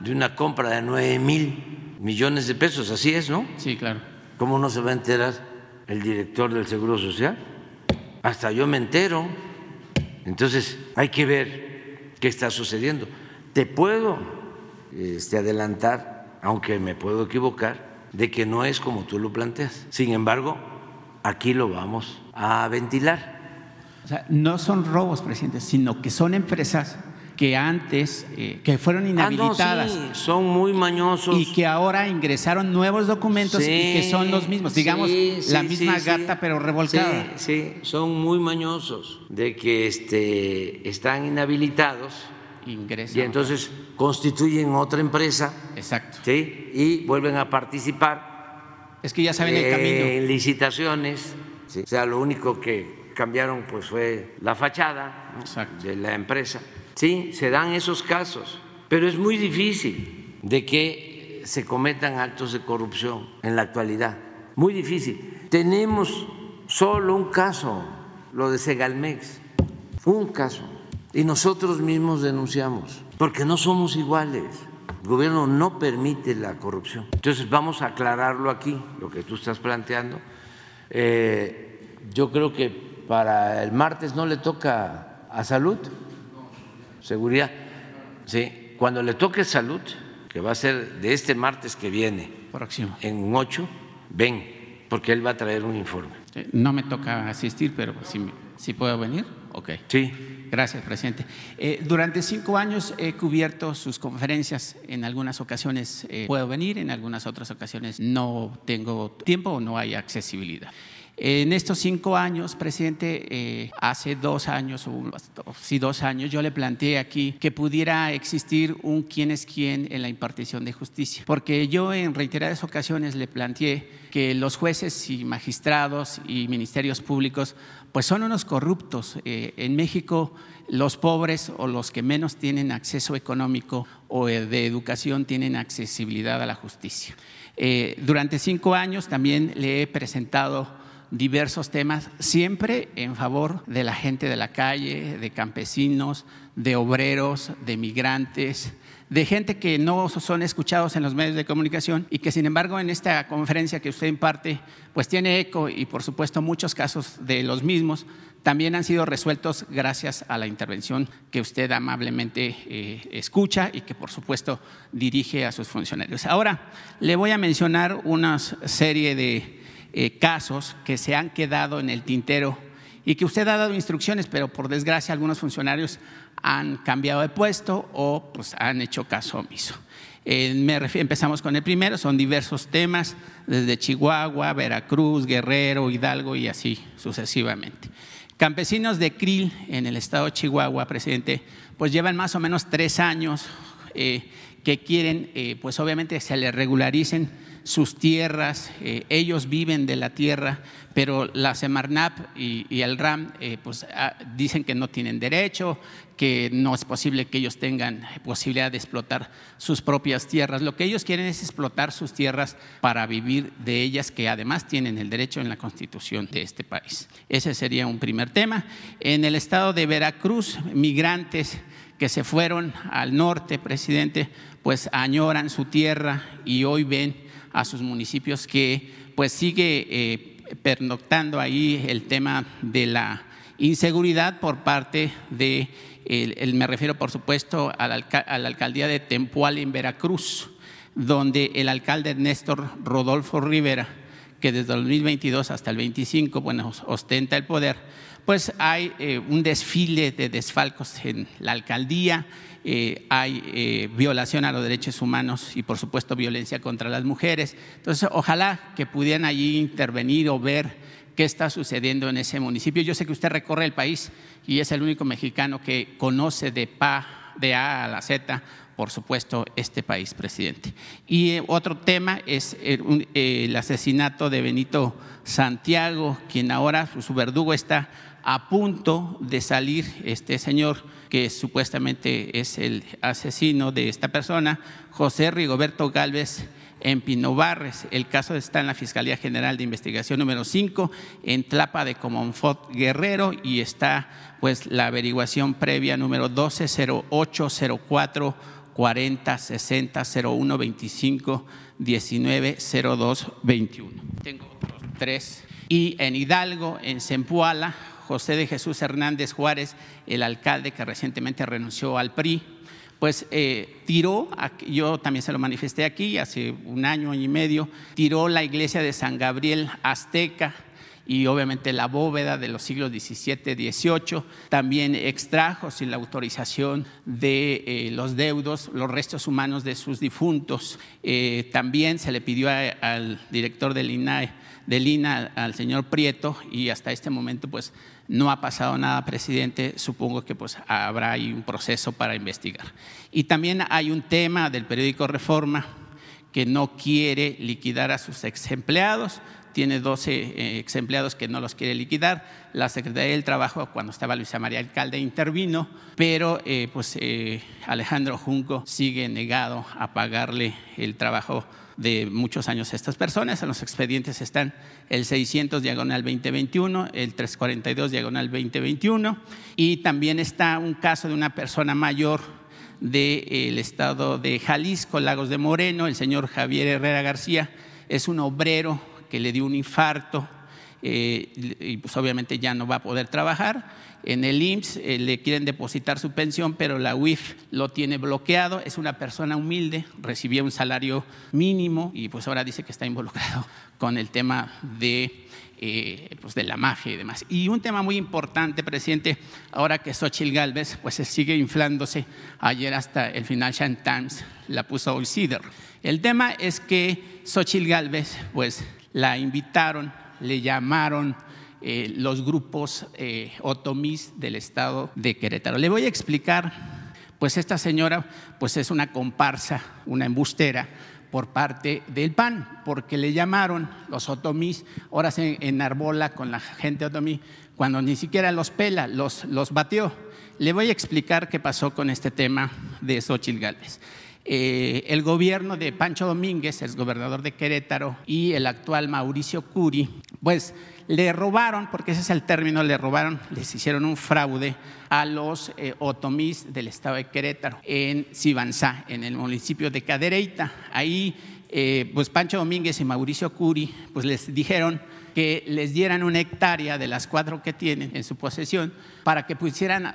de una compra de nueve mil millones de pesos, así es, ¿no? Sí, claro. ¿Cómo no se va a enterar el director del Seguro Social? Hasta yo me entero. Entonces hay que ver qué está sucediendo. Te puedo este, adelantar, aunque me puedo equivocar, de que no es como tú lo planteas. Sin embargo, aquí lo vamos a ventilar. O sea, no son robos, presidente, sino que son empresas que antes, eh, que fueron ah, inhabilitadas. son muy mañosos. Y que ahora ingresaron nuevos documentos y que son los mismos, digamos, la misma gata pero revolcada. Sí, son muy mañosos de que este, están inhabilitados. Ingresan. Y entonces constituyen otra empresa. Exacto. ¿sí? Y vuelven a participar. Es que ya saben el camino. En licitaciones. O sea, lo único que cambiaron pues fue la fachada de la empresa Sí, se dan esos casos, pero es muy difícil de que se cometan actos de corrupción en la actualidad. Muy difícil. Tenemos solo un caso, lo de Segalmex, un caso. Y nosotros mismos denunciamos, porque no somos iguales. El gobierno no permite la corrupción. Entonces vamos a aclararlo aquí, lo que tú estás planteando. Eh, yo creo que para el martes no le toca a salud seguridad. Sí, cuando le toque salud, que va a ser de este martes que viene, próximo, en ocho, ven, porque él va a traer un informe. No me toca asistir, pero si, puedo venir, ok. Sí. Gracias, presidente. Eh, durante cinco años he cubierto sus conferencias. En algunas ocasiones eh, puedo venir, en algunas otras ocasiones no tengo tiempo o no hay accesibilidad. En estos cinco años, presidente, eh, hace dos años, o sí dos años, yo le planteé aquí que pudiera existir un quién es quién en la impartición de justicia, porque yo en reiteradas ocasiones le planteé que los jueces y magistrados y ministerios públicos pues son unos corruptos. Eh, en México los pobres o los que menos tienen acceso económico o de educación tienen accesibilidad a la justicia. Eh, durante cinco años también le he presentado diversos temas, siempre en favor de la gente de la calle, de campesinos, de obreros, de migrantes, de gente que no son escuchados en los medios de comunicación y que sin embargo en esta conferencia que usted imparte pues tiene eco y por supuesto muchos casos de los mismos también han sido resueltos gracias a la intervención que usted amablemente eh, escucha y que por supuesto dirige a sus funcionarios. Ahora le voy a mencionar una serie de eh, casos que se han quedado en el tintero y que usted ha dado instrucciones, pero por desgracia algunos funcionarios han cambiado de puesto o pues, han hecho caso omiso. Empezamos con el primero, son diversos temas, desde Chihuahua, Veracruz, Guerrero, Hidalgo y así sucesivamente. Campesinos de Krill en el estado de Chihuahua, presidente, pues llevan más o menos tres años eh, que quieren, eh, pues obviamente se les regularicen sus tierras, eh, ellos viven de la tierra, pero la Semarnap y, el RAM eh, pues, ah, dicen que no tienen derecho, que no es posible que ellos tengan posibilidad de explotar sus propias tierras. Lo que ellos quieren es explotar sus tierras para vivir de ellas, que además tienen el derecho en la constitución de este país. Ese sería un primer tema. En el estado de Veracruz, migrantes que se fueron al norte, presidente, pues añoran su tierra y hoy ven a sus municipios que pues sigue eh, pernoctando ahí el tema de la inseguridad por parte de, el, me refiero por supuesto a la, alcaldía de Tempual en Veracruz, donde el alcalde Néstor Rodolfo Rivera, que desde el 2022 hasta el 25, bueno, ostenta el poder, pues hay eh, un desfile de desfalcos en la alcaldía, eh, hay eh, violación a los derechos humanos y por supuesto violencia contra las mujeres. Entonces, ojalá que pudieran allí intervenir o ver qué está sucediendo en ese municipio. Yo sé que usted recorre el país y es el único mexicano que conoce de, PA, de A a la Z por supuesto, este país, presidente. Y eh, otro tema es el, asesinato de Benito Santiago, quien ahora su verdugo está a punto de salir este señor que supuestamente es el asesino de esta persona, José Rigoberto Galvez en Pino Barres. El caso está en la Fiscalía General de Investigación número 5 en Tlapa de Comonfort Guerrero y está pues la averiguación previa número 120804 40 60 01 25 19 02 21. Tengo otros tres. Y en Hidalgo, en Zempoala, José de Jesús Hernández Juárez, el alcalde que recientemente renunció al PRI, pues eh, tiró, yo también se lo manifesté aquí hace un año, año y medio, tiró la iglesia de San Gabriel Azteca y obviamente la bóveda de los siglos XVII, XVIII. También extrajo sin la autorización de eh, los deudos los restos humanos de sus difuntos. Eh, también se le pidió al director del INAE, del INA, al señor Prieto, y hasta este momento pues no ha pasado nada, presidente. Supongo que pues, habrá ahí un proceso para investigar. Y también hay un tema del periódico Reforma que no quiere liquidar a sus ex empleados. Tiene 12 eh, ex empleados que no los quiere liquidar. La Secretaría del Trabajo, cuando estaba Luisa María Alcalde, intervino, pero eh, pues, eh, Alejandro Junco sigue negado a pagarle el trabajo de muchos años a estas personas. En los expedientes están el 600 diagonal 2021, el 342 diagonal 2021 y también está un caso de una persona mayor del estado de Jalisco, Lagos de Moreno, el señor Javier Herrera García, es un obrero que le dio un infarto eh, y pues obviamente ya no va a poder trabajar en el IMSS eh, le quieren depositar su pensión, pero la UIF lo tiene bloqueado. Es una persona humilde, recibía un salario mínimo y pues ahora dice que está involucrado con el tema de, eh, pues de la mafia y demás. Y un tema muy importante, presidente, ahora que Xochitl Galvez pues se sigue inflándose, ayer hasta el Financial Times la puso hoy El tema es que Xochitl Galvez pues la invitaron le llamaron eh, los grupos eh, otomís del estado de Querétaro. Le voy a explicar, pues esta señora pues es una comparsa, una embustera por parte del PAN, porque le llamaron los otomís, ahora se enarbola con la gente otomí, cuando ni siquiera los pela, los, los batió. Le voy a explicar qué pasó con este tema de Xochitl. Eh, el gobierno de Pancho Domínguez, el gobernador de Querétaro, y el actual Mauricio Curi, pues le robaron, porque ese es el término, le robaron, les hicieron un fraude a los eh, otomís del estado de Querétaro, en Sibanzá, en el municipio de Cadereyta. Ahí, eh, pues Pancho Domínguez y Mauricio Curi, pues les dijeron que les dieran una hectárea de las cuatro que tienen en su posesión para que pudieran,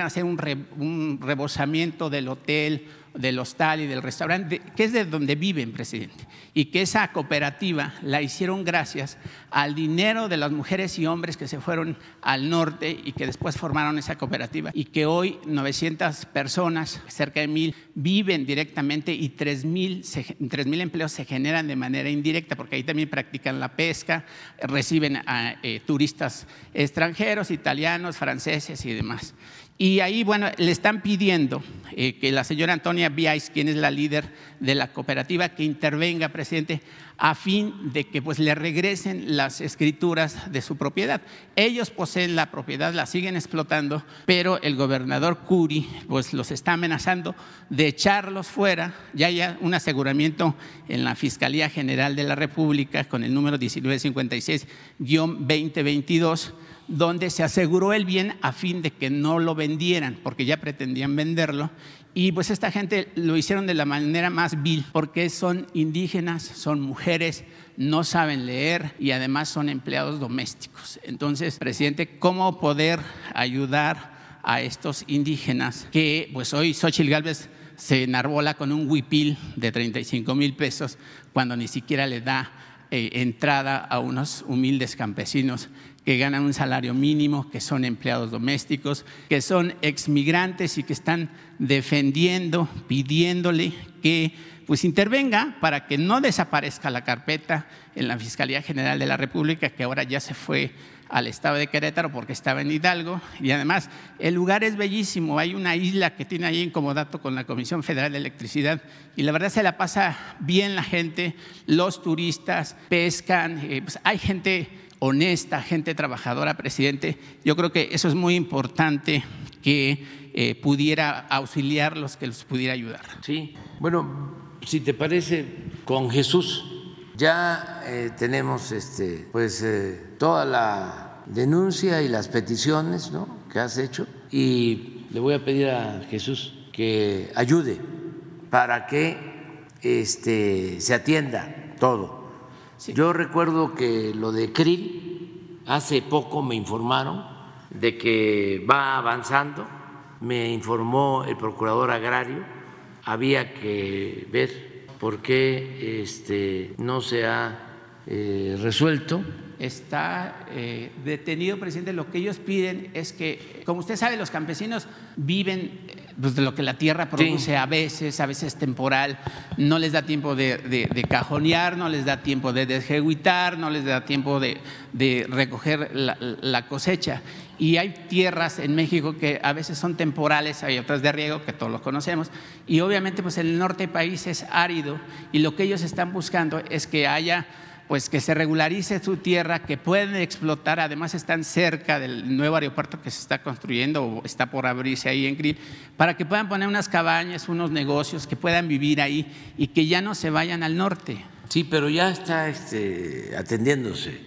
hacer un, un rebosamiento del hotel del hostal y del restaurante, que es de donde viven, presidente, y que esa cooperativa la hicieron gracias al dinero de las mujeres y hombres que se fueron al norte y que después formaron esa cooperativa, y que hoy 900 personas, cerca de mil, viven directamente y 3.000 mil empleos se generan de manera indirecta, porque ahí también practican la pesca, reciben a eh, turistas extranjeros, italianos, franceses y demás. Y ahí, bueno, le están pidiendo eh, que la señora Antonia Biais, quien es la líder de la cooperativa, que intervenga, presidente, a fin de que pues le regresen las escrituras de su propiedad. Ellos poseen la propiedad, la siguen explotando, pero el gobernador Curi pues los está amenazando de echarlos fuera. Ya hay un aseguramiento en la Fiscalía General de la República con el número 1956-2022 donde se aseguró el bien a fin de que no lo vendieran, porque ya pretendían venderlo. Y pues esta gente lo hicieron de la manera más vil, porque son indígenas, son mujeres, no saben leer y además son empleados domésticos. Entonces, presidente, ¿cómo poder ayudar a estos indígenas que pues hoy Xochitl Gálvez se enarbola con un huipil de 35 mil pesos cuando ni siquiera le da eh, entrada a unos humildes campesinos que ganan un salario mínimo, que son empleados domésticos, que son exmigrantes y que están defendiendo, pidiéndole que pues intervenga para que no desaparezca la carpeta en la Fiscalía General de la República, que ahora ya se fue al estado de Querétaro porque estaba en Hidalgo. Y además, el lugar es bellísimo. Hay una isla que tiene ahí en comodato con la Comisión Federal de Electricidad y la verdad se la pasa bien la gente, los turistas pescan, eh, pues hay gente honesta, gente trabajadora, presidente. Yo creo que eso es muy importante que eh, pudiera auxiliarlos, que los pudiera ayudar. Sí, bueno, si te parece, con Jesús ya eh, tenemos este, pues, eh, toda la denuncia y las peticiones ¿no? que has hecho y le voy a pedir a Jesús que ayude para que este, se atienda todo yo recuerdo que lo de Krill, hace poco me informaron de que va avanzando, me informó el procurador agrario, había que ver por qué este, no se ha eh, resuelto. Está eh, detenido, presidente. Lo que ellos piden es que, como usted sabe, los campesinos viven pues, de lo que la tierra produce a veces, a veces temporal, no les da tiempo de, cajonear, no les da tiempo de desjeguitar, no les da tiempo de, recoger la, cosecha. Y hay tierras en México que a veces son temporales, hay otras de riego que todos los conocemos, y obviamente pues el norte del país es árido y lo que ellos están buscando es que haya pues que se regularice su tierra, que pueden explotar, además están cerca del nuevo aeropuerto que se está construyendo o está por abrirse ahí en Grill, para que puedan poner unas cabañas, unos negocios, que puedan vivir ahí y que ya no se vayan al norte. Sí, pero ya está este, atendiéndose,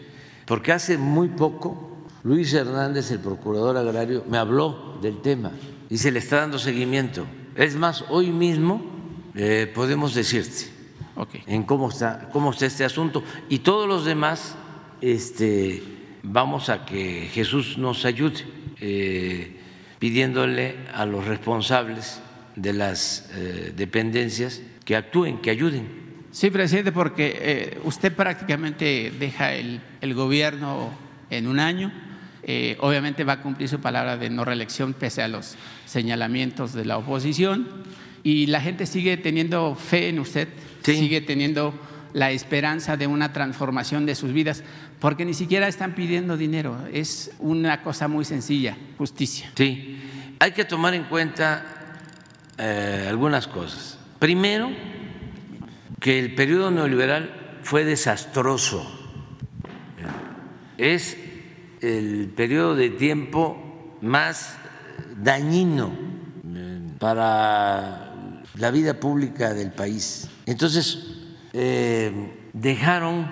porque hace muy poco Luis Hernández, el procurador agrario, me habló del tema y se le está dando seguimiento. Es más, hoy mismo eh, podemos decirte en cómo está, cómo está este asunto. Y todos los demás, este, vamos a que Jesús nos ayude, eh, pidiéndole a los responsables de las eh, dependencias que actúen, que ayuden. Sí, presidente, porque eh, usted prácticamente deja el, gobierno en un año. obviamente va a cumplir su palabra de no reelección pese a los señalamientos de la oposición y la gente sigue teniendo fe en usted, sigue teniendo la esperanza de una transformación de sus vidas, porque ni siquiera están pidiendo dinero, es una cosa muy sencilla, justicia. Sí, hay que tomar en cuenta eh, algunas cosas. Primero, que el periodo neoliberal fue desastroso. Es el periodo de tiempo más dañino eh, para la vida pública del país. Entonces, eh, dejaron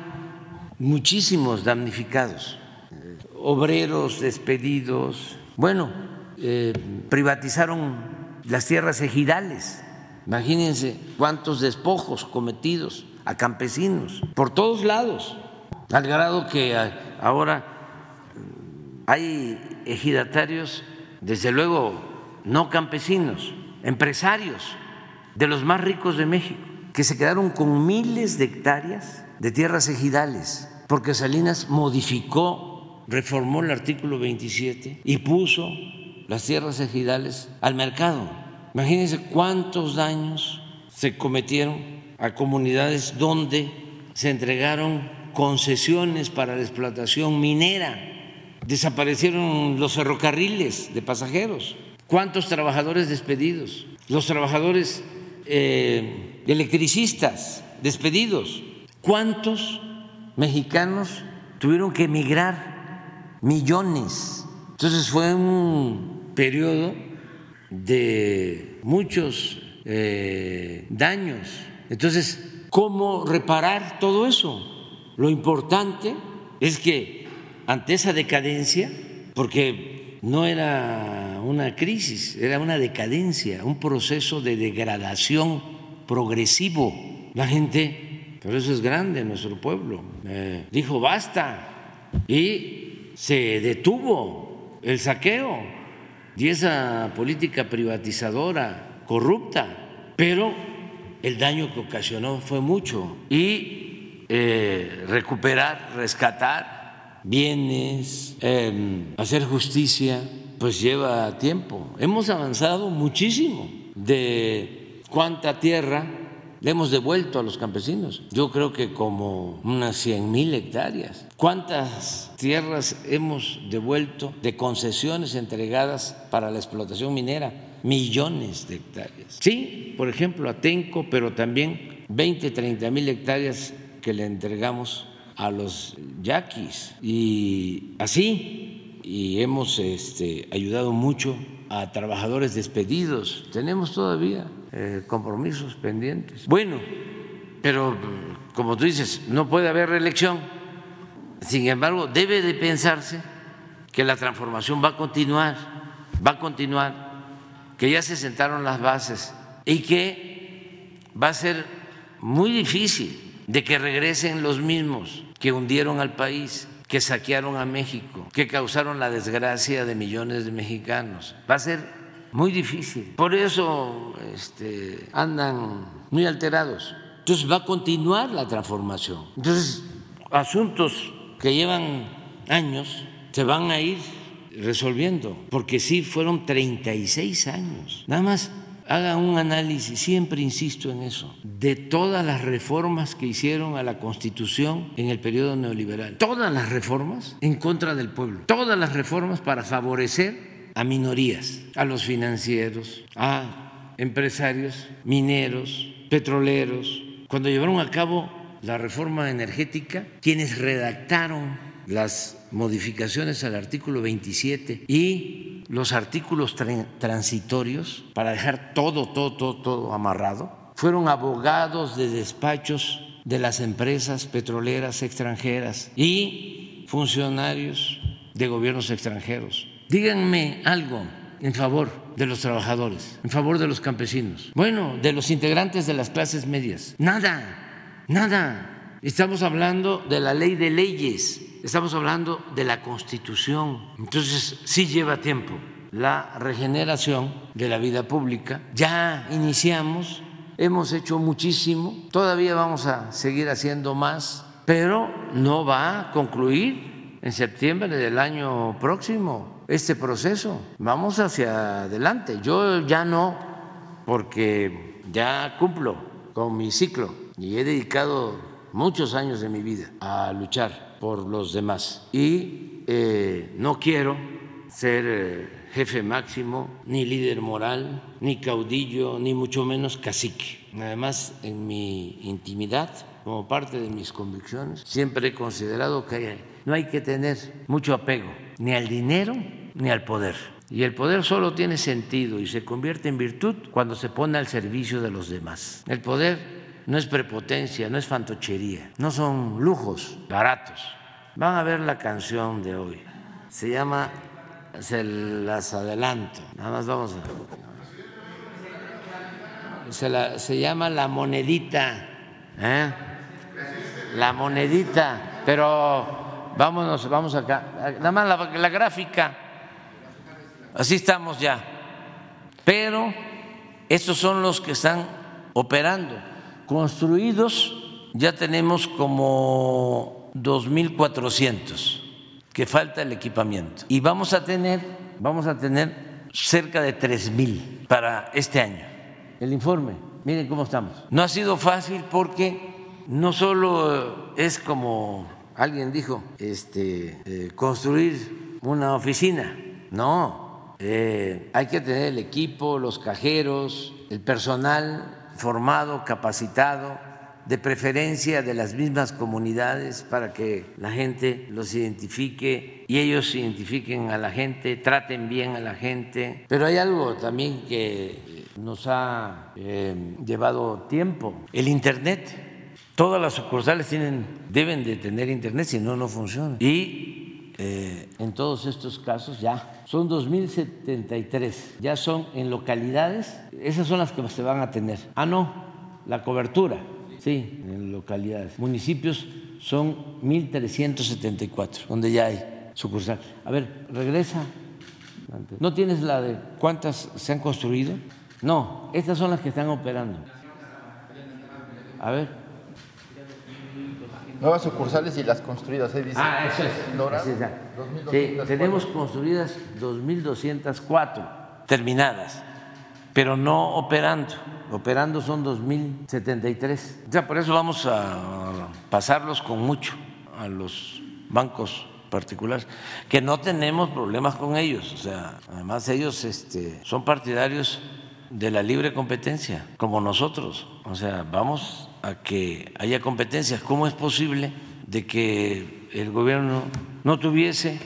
muchísimos damnificados, eh, obreros despedidos, bueno, privatizaron las tierras ejidales, imagínense cuántos despojos cometidos a campesinos por todos lados, al grado que ahora hay ejidatarios desde luego no campesinos, empresarios de los más ricos de México, que se quedaron con miles de hectáreas de tierras ejidales, porque Salinas modificó, reformó el artículo 27 y puso las tierras ejidales al mercado. Imagínense cuántos daños se cometieron a comunidades donde se entregaron concesiones para la explotación minera desaparecieron los ferrocarriles de pasajeros. ¿Cuántos trabajadores despedidos? Los trabajadores eh, electricistas despedidos. ¿Cuántos mexicanos tuvieron que emigrar? Millones. Entonces fue un periodo de muchos eh, daños. Entonces, ¿cómo reparar todo eso? Lo importante es que ante esa decadencia, porque no era una crisis, era una decadencia, un proceso de degradación progresivo. La gente, por eso es grande nuestro pueblo, eh, dijo basta y se detuvo el saqueo. Y esa política privatizadora corrupta, pero el daño que ocasionó fue mucho. Y eh, recuperar, rescatar bienes, em, hacer justicia, pues lleva tiempo. Hemos avanzado muchísimo de cuánta tierra le hemos devuelto a los campesinos. Yo creo que como unas 100 mil hectáreas. ¿Cuántas tierras hemos devuelto de concesiones entregadas para la explotación minera? Millones de hectáreas. Sí, por ejemplo, a Tenco, pero también 20, 30 mil hectáreas que le entregamos a los yaquis y así y hemos este, ayudado mucho a trabajadores despedidos. Tenemos todavía eh, compromisos pendientes. Bueno, pero como tú dices, no puede haber reelección. Sin embargo, debe de pensarse que la transformación va a continuar, va a continuar, que ya se sentaron las bases y que va a ser muy difícil de que regresen los mismos que hundieron al país, que saquearon a México, que causaron la desgracia de millones de mexicanos. Va a ser muy difícil. Por eso este, andan muy alterados. Entonces va a continuar la transformación. Entonces, asuntos que llevan años se van a ir resolviendo, porque sí fueron 36 años. Nada más haga un análisis, siempre insisto en eso, de todas las reformas que hicieron a la Constitución en el periodo neoliberal. Todas las reformas en contra del pueblo. Todas las reformas para favorecer a minorías, a los financieros, a empresarios, mineros, petroleros. Cuando llevaron a cabo la reforma energética, quienes redactaron las modificaciones al artículo 27 y los artículos transitorios para dejar todo, todo, todo, todo amarrado, fueron abogados de despachos de las empresas petroleras extranjeras y funcionarios de gobiernos extranjeros. Díganme algo en favor de los trabajadores, en favor de los campesinos, bueno, de los integrantes de las clases medias. Nada, nada. Estamos hablando de la ley de leyes, estamos hablando de la Constitución. Entonces, sí lleva tiempo la regeneración de la vida pública. Ya iniciamos, hemos hecho muchísimo, todavía vamos a seguir haciendo más, pero no va a concluir en septiembre del año próximo este proceso. Vamos hacia adelante. Yo ya no, porque ya cumplo con mi ciclo y he dedicado muchos años de mi vida a luchar por los demás y eh, no quiero ser eh, jefe máximo, ni líder moral, ni caudillo, ni mucho menos cacique. Además, en mi intimidad, como parte de mis convicciones, siempre he considerado que no hay que tener mucho apego ni al dinero ni al poder. Y el poder solo tiene sentido y se convierte en virtud cuando se pone al servicio de los demás. El poder no es prepotencia, no es fantochería, no son lujos baratos. Van a ver la canción de hoy. Se llama, se las adelanto, nada más vamos a... Se, la, se llama La Monedita. ¿eh? La Monedita, pero vámonos, vamos acá. Nada más la, la gráfica. Así estamos ya. Pero estos son los que están operando. Construidos ya tenemos como 2.400 que falta el equipamiento. Y vamos a tener, vamos a tener cerca de 3.000 para este año. El informe, miren cómo estamos. No ha sido fácil porque no solo es como alguien dijo, este, eh, construir una oficina, no, eh, hay que tener el equipo, los cajeros, el personal formado, capacitado, de preferencia de las mismas comunidades para que la gente los identifique y ellos identifiquen a la gente, traten bien a la gente. Pero hay algo también que nos ha eh, llevado tiempo, el Internet. Todas las sucursales tienen, deben de tener Internet, si no, no funciona. Y eh, en todos estos casos ya son 2.073, ya son en localidades, esas son las que se van a tener. Ah, no, la cobertura, sí, en localidades. Municipios son 1.374, donde ya hay sucursal. A ver, regresa. ¿No tienes la de cuántas se han construido? No, estas son las que están operando. A ver. Nuevas sucursales y las construidas, ahí dice. Ah, eso es. Dorado, es, ya. 2204. Sí, tenemos construidas 2.204 terminadas, pero no operando. Operando son 2.073. Ya por eso vamos a pasarlos con mucho a los bancos particulares, que no tenemos problemas con ellos. O sea, además ellos este, son partidarios de la libre competencia, como nosotros. O sea, vamos a que haya competencias. ¿Cómo es posible de que el gobierno no tuviese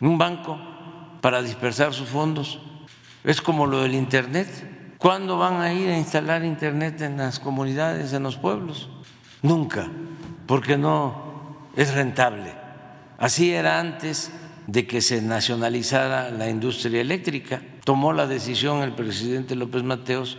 un banco para dispersar sus fondos? Es como lo del Internet. ¿Cuándo van a ir a instalar Internet en las comunidades, en los pueblos? Nunca, porque no es rentable. Así era antes de que se nacionalizara la industria eléctrica. Tomó la decisión el presidente López Mateos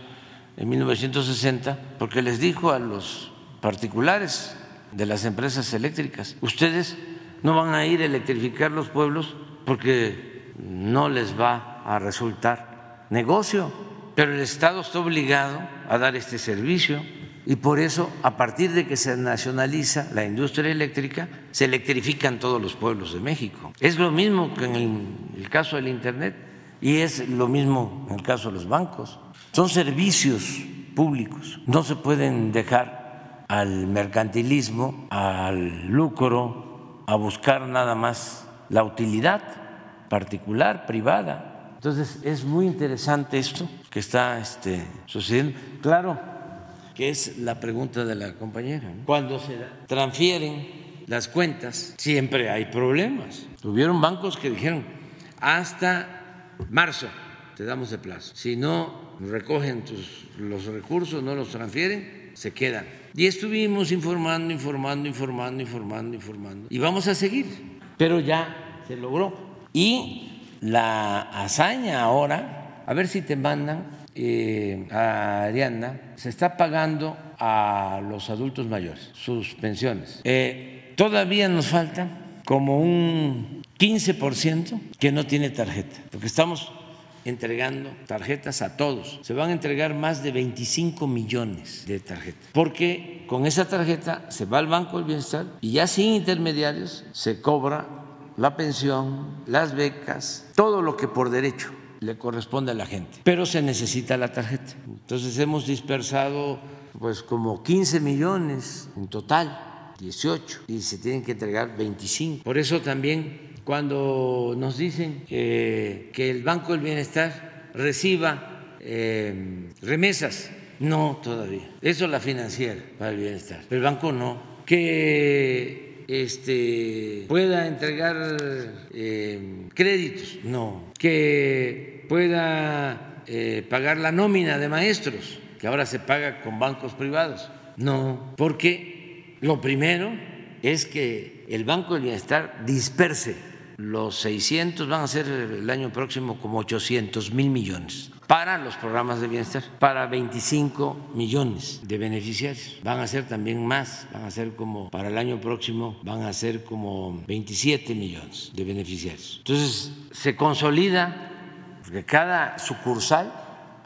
en 1960 porque les dijo a los particulares de las empresas eléctricas, ustedes no van a ir a electrificar los pueblos porque no les va a resultar negocio, pero el Estado está obligado a dar este servicio y por eso, a partir de que se nacionaliza la industria eléctrica, se electrifican todos los pueblos de México. Es lo mismo que en el, el caso del Internet y es lo mismo en el caso de los bancos. Son servicios públicos, no se pueden dejar al mercantilismo, al lucro, a buscar nada más la utilidad particular, privada. Entonces es muy interesante esto que está este, sucediendo. Claro, que es la pregunta de la compañera. ¿no? Cuando se transfieren las cuentas, siempre hay problemas. Hubieron bancos que dijeron, hasta marzo te damos de plazo. Si no recogen los recursos, no los transfieren, se quedan. Y estuvimos informando, informando, informando, informando, informando. Y vamos a seguir. Pero ya se logró. Y la hazaña ahora, a ver si te mandan eh, a Arianda, se está pagando a los adultos mayores sus pensiones. Eh, todavía nos falta como un 15% que no tiene tarjeta, porque estamos entregando tarjetas a todos. Se van a entregar más de 25 millones de tarjetas, porque con esa tarjeta se va al Banco del Bienestar y ya sin intermediarios se cobra la pensión, las becas, todo lo que por derecho le corresponde a la gente, pero se necesita la tarjeta. Entonces hemos dispersado pues como 15 millones en total 18 y se tienen que entregar 25. Por eso también cuando nos dicen que el Banco del Bienestar reciba eh, remesas, no todavía. Eso es la financiera para el bienestar. Pero el banco no. Que este, pueda entregar eh, créditos, no. Que pueda eh, pagar la nómina de maestros, que ahora se paga con bancos privados, no. Porque lo primero es que el Banco del Bienestar disperse los 600, van a ser el año próximo como 800 mil millones para los programas de bienestar, para 25 millones de beneficiarios. Van a ser también más, van a ser como, para el año próximo, van a ser como 27 millones de beneficiarios. Entonces, se consolida, porque cada sucursal,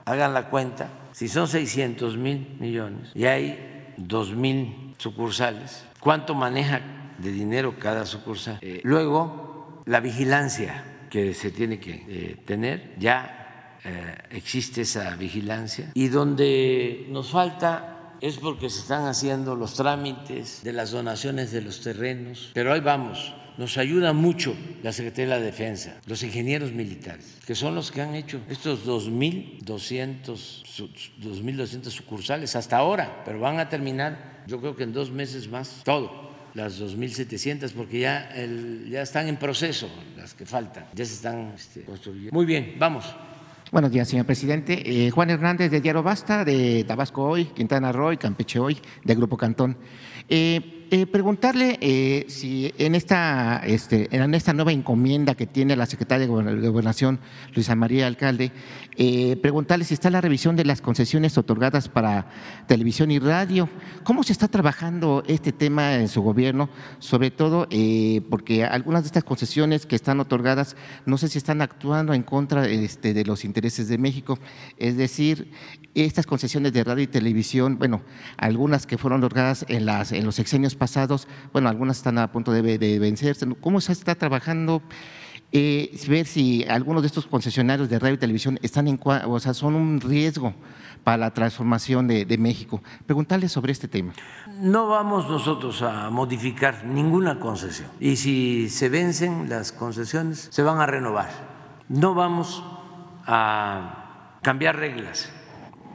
hagan la cuenta, si son 600 mil millones y hay 2 mil sucursales, ¿cuánto maneja de dinero cada sucursal? Eh, luego, la vigilancia. que se tiene que eh, tener, ya eh, existe esa vigilancia. Y donde nos falta es porque se están haciendo los trámites de las donaciones de los terrenos, pero ahí vamos. Nos ayuda mucho la Secretaría de la Defensa, los ingenieros militares, que son los que han hecho estos 2.200 2.200 sucursales hasta ahora, pero van a terminar, yo creo que en dos meses más, todo las 2.700 porque ya, el, ya están en proceso las que faltan, ya se están este, construyendo. Muy bien, vamos. Buenos días, señor presidente. Eh, Juan Hernández de Diario Basta, de Tabasco Hoy, Quintana Roo Campeche Hoy, de Grupo Cantón. Eh, eh, preguntarle eh, si en esta, este, en esta nueva encomienda que tiene la secretaria de Gobernación, Luisa María Alcalde, eh, preguntarle si está la revisión de las concesiones otorgadas para televisión y radio. ¿Cómo se está trabajando este tema en su gobierno? Sobre todo porque algunas de estas concesiones que están otorgadas, no sé si están actuando en contra este, de los intereses de México. Es decir, estas concesiones de radio y televisión, bueno, algunas que fueron otorgadas en, las, en los sexenios pasados, bueno, algunas están a punto de, vencerse. ¿Cómo se está trabajando? Eh, ver si algunos de estos concesionarios de radio y televisión están en, o sea, son un riesgo para la transformación de, de, México. Preguntarle sobre este tema. No vamos nosotros a modificar ninguna concesión y si se vencen las concesiones se van a renovar. No vamos a cambiar reglas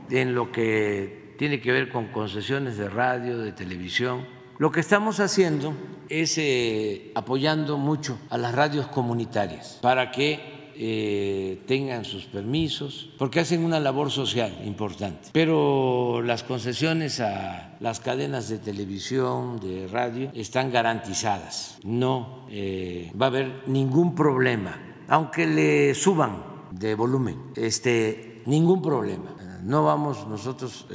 en lo que tiene que ver con concesiones de radio, de televisión lo que estamos haciendo es eh, apoyando mucho a las radios comunitarias para que eh, tengan sus permisos, porque hacen una labor social importante. Pero las concesiones a las cadenas de televisión, de radio, están garantizadas. No eh, va a haber ningún problema, aunque le suban de volumen, este, ningún problema. No vamos nosotros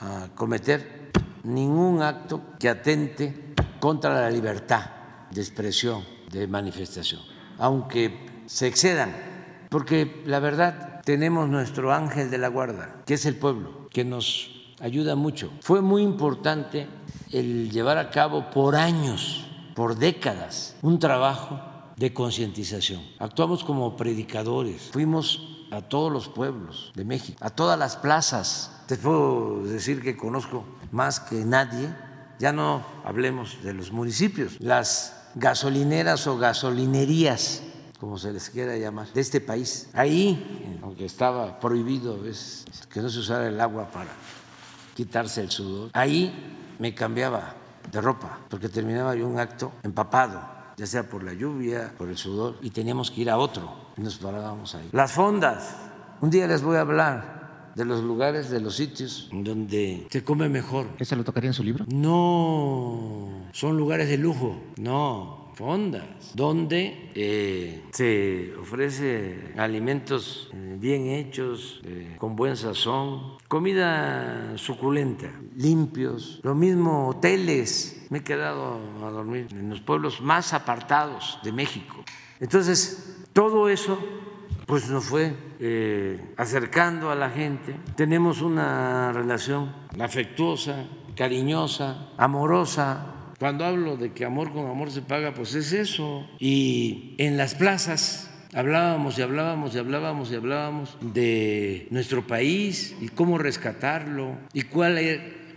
a cometer ningún acto que atente contra la libertad de expresión, de manifestación, aunque se excedan, porque la verdad tenemos nuestro ángel de la guarda, que es el pueblo, que nos ayuda mucho. Fue muy importante el llevar a cabo por años, por décadas, un trabajo de concientización. Actuamos como predicadores, fuimos a todos los pueblos de México, a todas las plazas. Te puedo decir que conozco más que nadie, ya no hablemos de los municipios, las gasolineras o gasolinerías, como se les quiera llamar, de este país. Ahí, aunque estaba prohibido que no se usara el agua para quitarse el sudor, ahí me cambiaba de ropa, porque terminaba yo un acto empapado, ya sea por la lluvia, por el sudor, y teníamos que ir a otro, y nos parábamos ahí. Las fondas, un día les voy a hablar de los lugares, de los sitios donde se come mejor. ¿Eso lo tocaría en su libro? No, son lugares de lujo, no, fondas, donde eh, se ofrece alimentos eh, bien hechos, eh, con buen sazón, comida suculenta, limpios, lo mismo hoteles. Me he quedado a dormir en los pueblos más apartados de México. Entonces, todo eso pues nos fue acercando a la gente. Tenemos una relación afectuosa, cariñosa, amorosa. Cuando hablo de que amor con amor se paga, pues es eso. Y en las plazas hablábamos y hablábamos y hablábamos y hablábamos de nuestro país y cómo rescatarlo y cuál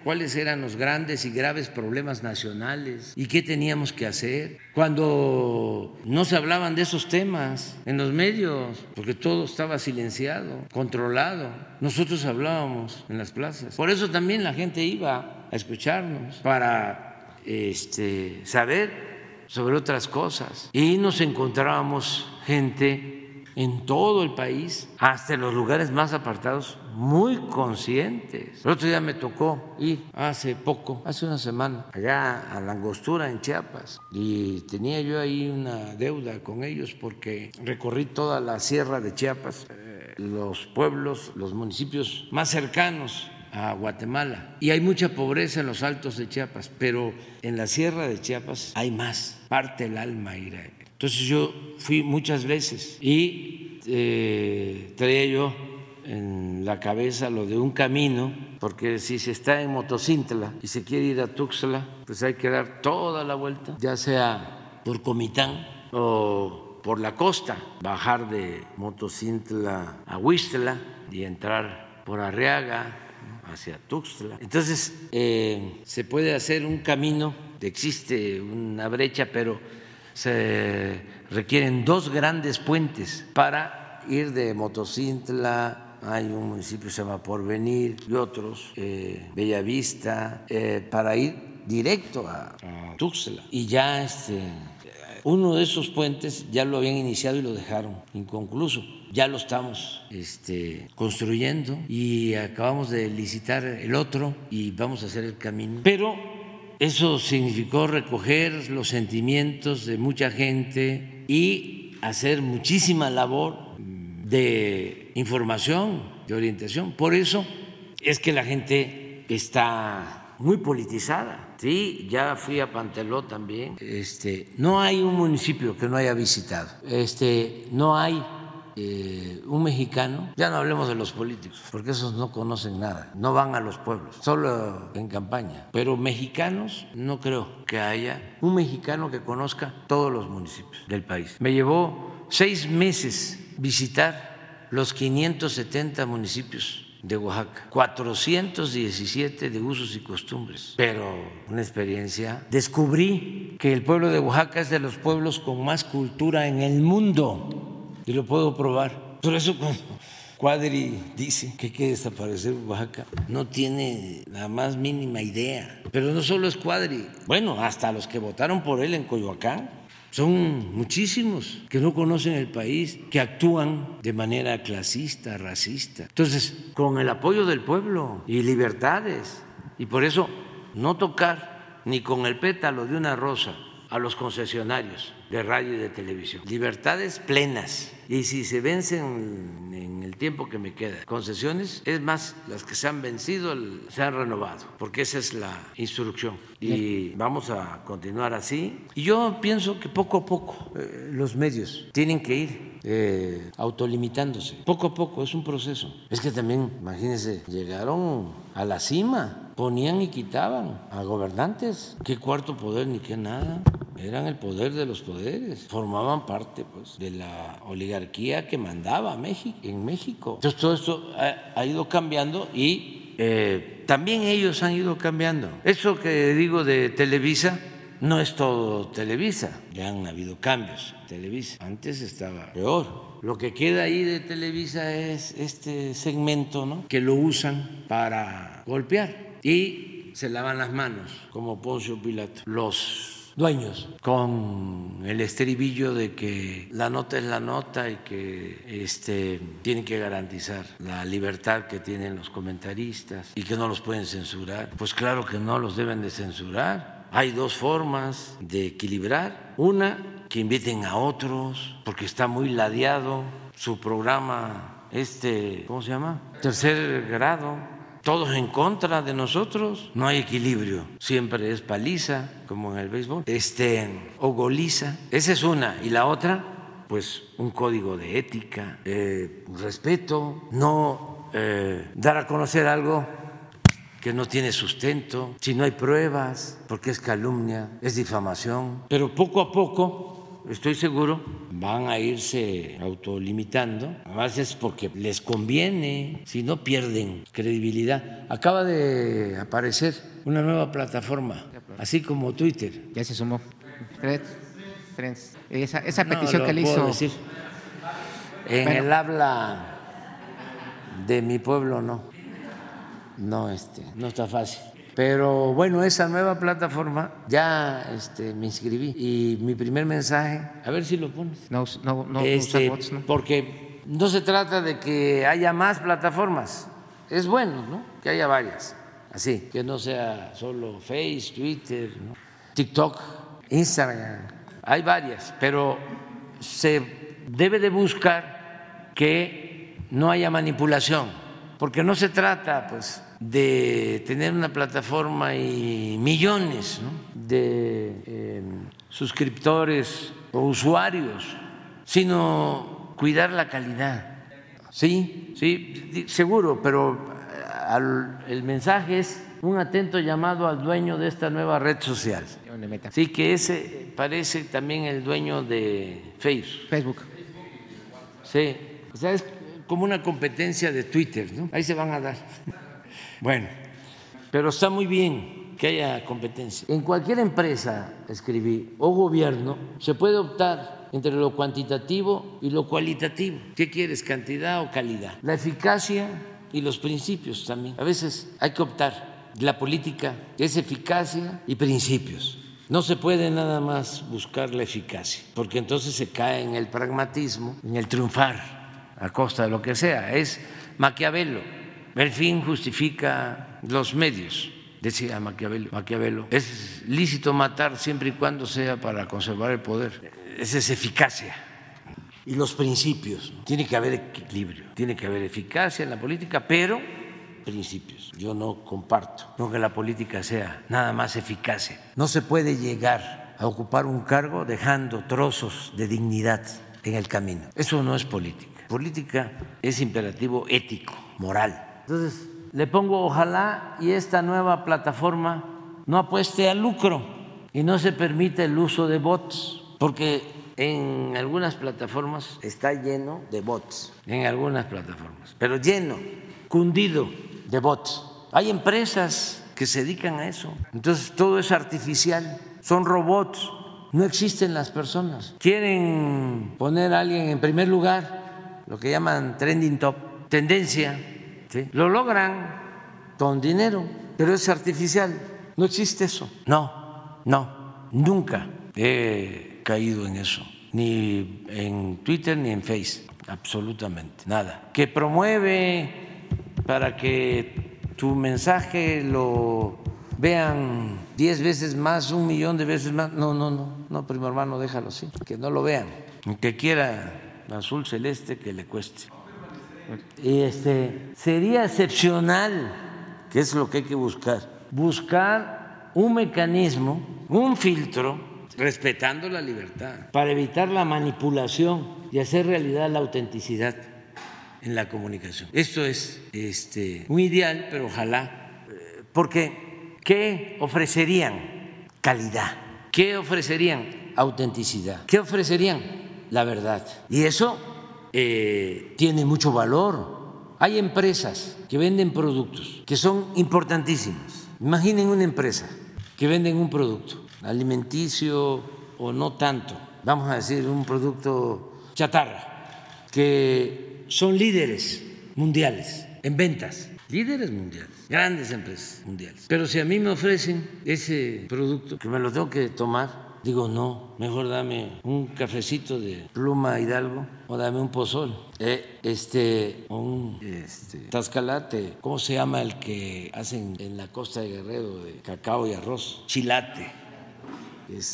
cuáles eran los grandes y graves problemas nacionales y qué teníamos que hacer. Cuando no se hablaban de esos temas en los medios, porque todo estaba silenciado, controlado, nosotros hablábamos en las plazas. Por eso también la gente iba a escucharnos para este, saber sobre otras cosas. Y nos encontrábamos gente en todo el país, hasta en los lugares más apartados, muy conscientes. El otro día me tocó ir hace poco, hace una semana, allá a la Angostura en Chiapas, y tenía yo ahí una deuda con ellos porque recorrí toda la sierra de Chiapas, eh, los pueblos, los municipios más cercanos a Guatemala. Y hay mucha pobreza en los altos de Chiapas, pero en la sierra de Chiapas hay más, parte el alma ira entonces yo fui muchas veces y eh, traía yo en la cabeza lo de un camino, porque si se está en Motocintla y se quiere ir a Tuxtla, pues hay que dar toda la vuelta, ya sea por Comitán o por la costa, bajar de Motocintla a Huistla y entrar por Arriaga hacia Tuxtla. Entonces eh, se puede hacer un camino, existe una brecha, pero se requieren dos grandes puentes para ir de Motocintla, hay un municipio que se llama Porvenir y otros, eh, Bellavista, eh, para ir directo a, Tuxtla. Y ya este, uno de esos puentes ya lo habían iniciado y lo dejaron inconcluso. Ya lo estamos este, construyendo y acabamos de licitar el otro y vamos a hacer el camino. Pero eso significó recoger los sentimientos de mucha gente y hacer muchísima labor de información, de orientación. Por eso es que la gente está muy politizada. Sí, ya fui a Panteló también. Este, no hay un municipio que no haya visitado. Este, no hay eh, un mexicano, ya no hablemos de los políticos, porque esos no conocen nada, no van a los pueblos, solo en campaña. Pero mexicanos, no creo que haya un mexicano que conozca todos los municipios del país. Me llevó seis meses visitar los 570 municipios de Oaxaca, 417 de usos y costumbres, pero una experiencia. Descubrí que el pueblo de Oaxaca es de los pueblos con más cultura en el mundo y lo puedo probar. Por eso cuando Cuadri dice que hay que desaparecer Oaxaca, no tiene la más mínima idea. Pero no solo es Cuadri, bueno, hasta los que votaron por él en Coyoacán, son muchísimos que no conocen el país, que actúan de manera clasista, racista. Entonces, con el apoyo del pueblo y libertades, y por eso no tocar ni con el pétalo de una rosa a los concesionarios de radio y de televisión. Libertades plenas. Y si se vencen en el tiempo que me queda concesiones, es más, las que se han vencido se han renovado, porque esa es la instrucción. Y vamos a continuar así. Y yo pienso que poco a poco eh, los medios tienen que ir eh, autolimitándose. Poco a poco, es un proceso. Es que también, imagínense, llegaron a la cima, ponían y quitaban a gobernantes. ¿Qué cuarto poder ni qué nada? eran el poder de los poderes, formaban parte pues, de la oligarquía que mandaba México, en México. Entonces todo esto ha, ido cambiando y eh, también ellos han ido cambiando. Eso que digo de Televisa no es todo Televisa, ya han habido cambios Televisa. Antes estaba peor. Lo que queda ahí de Televisa es este segmento ¿no? que lo usan para golpear y se lavan las manos como Poncio Pilato. Los dueños, con el estribillo de que la nota es la nota y que este, tienen que garantizar la libertad que tienen los comentaristas y que no los pueden censurar. Pues claro que no los deben de censurar. Hay dos formas de equilibrar. Una, que inviten a otros, porque está muy ladeado su programa, este, ¿cómo se llama? Tercer grado todos en contra de nosotros, no hay equilibrio, siempre es paliza, como en el béisbol, este, o goliza, esa es una, y la otra, pues un código de ética, eh, respeto, no eh, dar a conocer algo que no tiene sustento, si no hay pruebas, porque es calumnia, es difamación, pero poco a poco estoy seguro, van a irse autolimitando. Además es porque les conviene, si no pierden credibilidad. Acaba de aparecer una nueva plataforma, así como Twitter. Ya se sumó. Esa, esa No, petición lo que le puedo hizo. decir. En Bueno. el habla de mi pueblo no. No, este, no está fácil. Pero bueno, esa nueva plataforma ya este, me inscribí y mi primer mensaje, a ver si lo pones. No, no, no Este, bots, ¿no? Porque no se trata de que haya más plataformas. Es bueno, ¿no? Que haya varias. Así, que no sea solo Face, Twitter, ¿no? TikTok, Instagram. Hay varias, pero se debe de buscar que no haya manipulación, porque no se trata, pues, de tener una plataforma y millones ¿no? de eh, suscriptores o usuarios, sino cuidar la calidad. Sí, sí, seguro, pero eh, al- el mensaje es un atento llamado al dueño de esta nueva red social. Sí, que ese parece también el dueño de Facebook. Facebook. Sí, o sea, es como una competencia de Twitter, ¿no? Ahí se van a dar. Bueno, pero está muy bien que haya competencia. En cualquier empresa, escribí, o gobierno, se puede optar entre lo cuantitativo y lo cualitativo. ¿Qué quieres, cantidad o calidad? La eficacia y los principios también. A veces hay que optar. La política es eficacia y principios. No se puede nada más buscar la eficacia, porque entonces se cae en el pragmatismo, en el triunfar a costa de lo que sea. Es Maquiavelo. El fin justifica los medios, decía Maquiavelo. Maquiavelo. Es lícito matar siempre y cuando sea para conservar el poder. Esa es eficacia. Y los principios. Tiene que haber equilibrio, tiene que haber eficacia en la política, pero principios. Yo no comparto no que la política sea nada más eficacia. No se puede llegar a ocupar un cargo dejando trozos de dignidad en el camino. Eso no es política. Política es imperativo ético, moral. Entonces, le pongo ojalá y esta nueva plataforma no apueste al lucro y no se permite el uso de bots, porque en algunas plataformas está lleno de bots, en algunas plataformas, pero lleno, cundido de bots. Hay empresas que se dedican a eso, entonces todo es artificial, son robots, no existen las personas. Quieren poner a alguien en primer lugar, lo que llaman trending top, tendencia, ¿sí? lo logran con dinero, pero es artificial, no existe eso. No, no, nunca he caído en eso, ni en Twitter ni en Face, absolutamente, nada. Que promueve para que tu mensaje lo vean diez veces más, un millón de veces más. No, no, no, no, primo hermano, déjalo así, que no lo vean. Que quiera azul celeste, que le cueste. Y este, sería excepcional, que es lo que hay que buscar, buscar un mecanismo, un filtro, respetando la libertad, para evitar la manipulación y hacer realidad la autenticidad en la comunicación. Esto es este, un ideal, pero ojalá, eh, porque ¿qué ofrecerían? Calidad. ¿Qué ofrecerían? Autenticidad. ¿Qué ofrecerían? La verdad. Y eso eh, tiene mucho valor. Hay empresas que venden productos que son importantísimos. Imaginen una empresa que venden un producto alimenticio o no tanto, vamos a decir un producto chatarra, que son líderes mundiales en ventas, líderes mundiales, grandes empresas mundiales. Pero si a mí me ofrecen ese producto que me lo tengo que tomar, digo no, mejor dame un cafecito de pluma Hidalgo o dame un pozol, eh, este, un este, tascalate, ¿cómo se llama el que hacen en la costa de Guerrero de cacao y arroz? Chilate.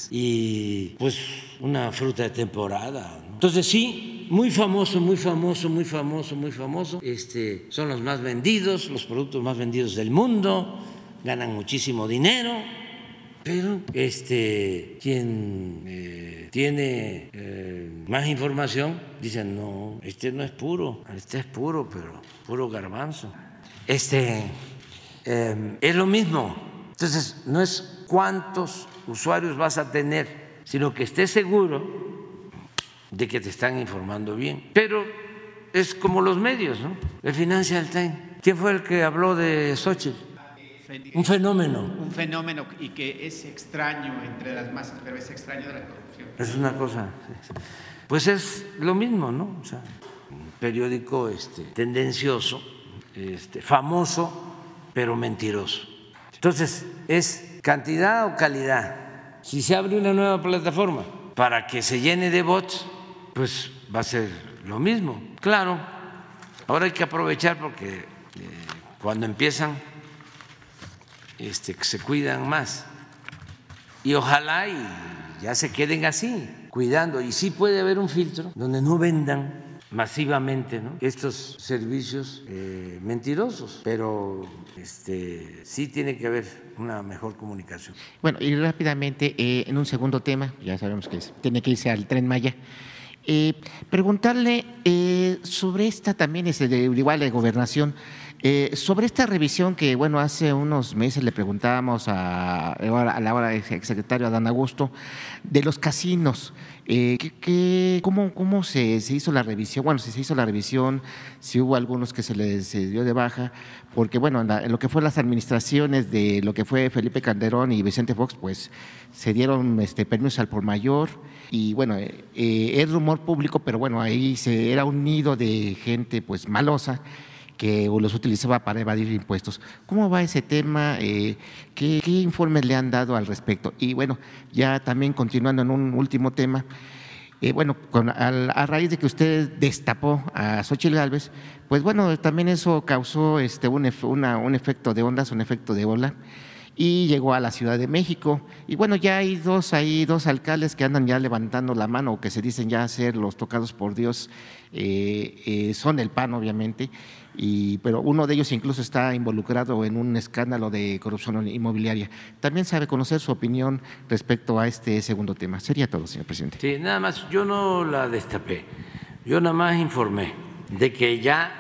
Y pues una fruta de temporada. Entonces sí, muy famoso, muy famoso, muy famoso, muy famoso. Este, son los más vendidos, los productos más vendidos del mundo, ganan muchísimo dinero, pero este, quien eh, tiene eh, más información dice, no, este no es puro, este es puro, pero puro garbanzo. Este, eh, es lo mismo. Entonces, no es cuántos usuarios vas a tener, sino que estés seguro de que te están informando bien. Pero es como los medios, ¿no? El Financial Times. ¿Quién fue el que habló de Xochitl? Un fenómeno. Un fenómeno y que es extraño entre las masas, pero es extraño de la corrupción. Es una cosa. Pues es lo mismo, ¿no? O sea, un periódico este, tendencioso, este, famoso, pero mentiroso. Entonces, ¿es cantidad o calidad? Si se abre una nueva plataforma para que se llene de bots, pues va a ser lo mismo. Claro, ahora hay que aprovechar porque eh, cuando empiezan este, se cuidan más. Y ojalá y ya se queden así, cuidando. Y sí puede haber un filtro donde no vendan masivamente estos servicios eh, mentirosos, pero este, sí tiene que haber una mejor comunicación. Bueno, y rápidamente, eh, en un segundo tema, ya sabemos que tiene que irse al tren Maya, eh, preguntarle eh, sobre esta también, es de, igual de gobernación, eh, sobre esta revisión que, bueno, hace unos meses le preguntábamos a, la hora exsecretario Adán Augusto, de los casinos. Eh, ¿qué- qué- cómo cómo se, se hizo la revisión? Bueno, si se hizo la revisión, si hubo algunos que se les dio de baja, porque, bueno, en lo que fue las administraciones de lo que fue Felipe Calderón y Vicente Fox, pues se dieron este, permisos al por mayor y, bueno, eh, eh, es rumor público, pero bueno, ahí se, era un nido de gente pues malosa que los utilizaba para evadir impuestos. ¿Cómo va ese tema? Eh, ¿qué, informes le han dado al respecto? Y bueno, ya también continuando en un último tema, eh, bueno, a raíz de que usted destapó a Xochitl Gálvez, pues bueno, también eso causó este, un, un efecto de ondas, un efecto de ola, y llegó a la Ciudad de México. Y bueno, ya hay dos, hay dos alcaldes que andan ya levantando la mano, o que se dicen ya ser los tocados por Dios, eh, eh, son el PAN, obviamente, y, pero uno de ellos incluso está involucrado en un escándalo de corrupción inmobiliaria. También sabe conocer su opinión respecto a este segundo tema. Sería todo, señor presidente. Sí, nada más, yo no la destapé, yo nada más informé de que ya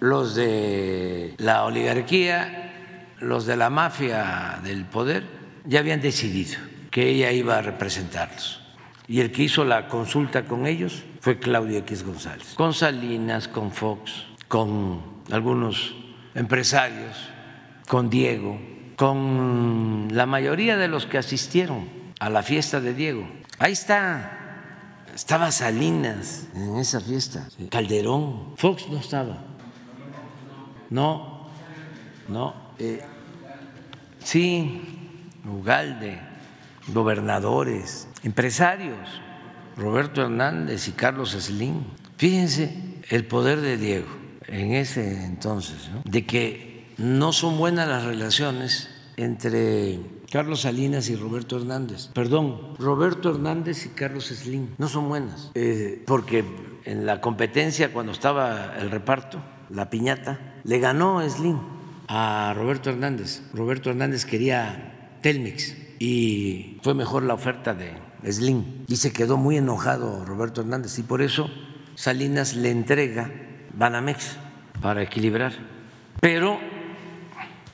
los de la oligarquía, los de la mafia del poder, ya habían decidido que ella iba a representarlos. Y el que hizo la consulta con ellos fue Claudio X González, con Salinas, con Fox, con algunos empresarios, con Diego, con la mayoría de los que asistieron a la fiesta de Diego. Ahí está, estaba Salinas en esa fiesta, Calderón, Fox no estaba. No, no. eh, sí, Ugalde, gobernadores, empresarios, Roberto Hernández y Carlos Slim. Fíjense el poder de Diego en ese entonces, ¿no? de que no son buenas las relaciones entre Carlos Salinas y Roberto Hernández. Perdón, Roberto Hernández y Carlos Slim no son buenas, eh, porque en la competencia cuando estaba el reparto, la piñata, le ganó Slim a Roberto Hernández. Roberto Hernández quería Telmex y fue mejor la oferta de Slim y se quedó muy enojado Roberto Hernández y por eso Salinas le entrega Banamex para equilibrar. Pero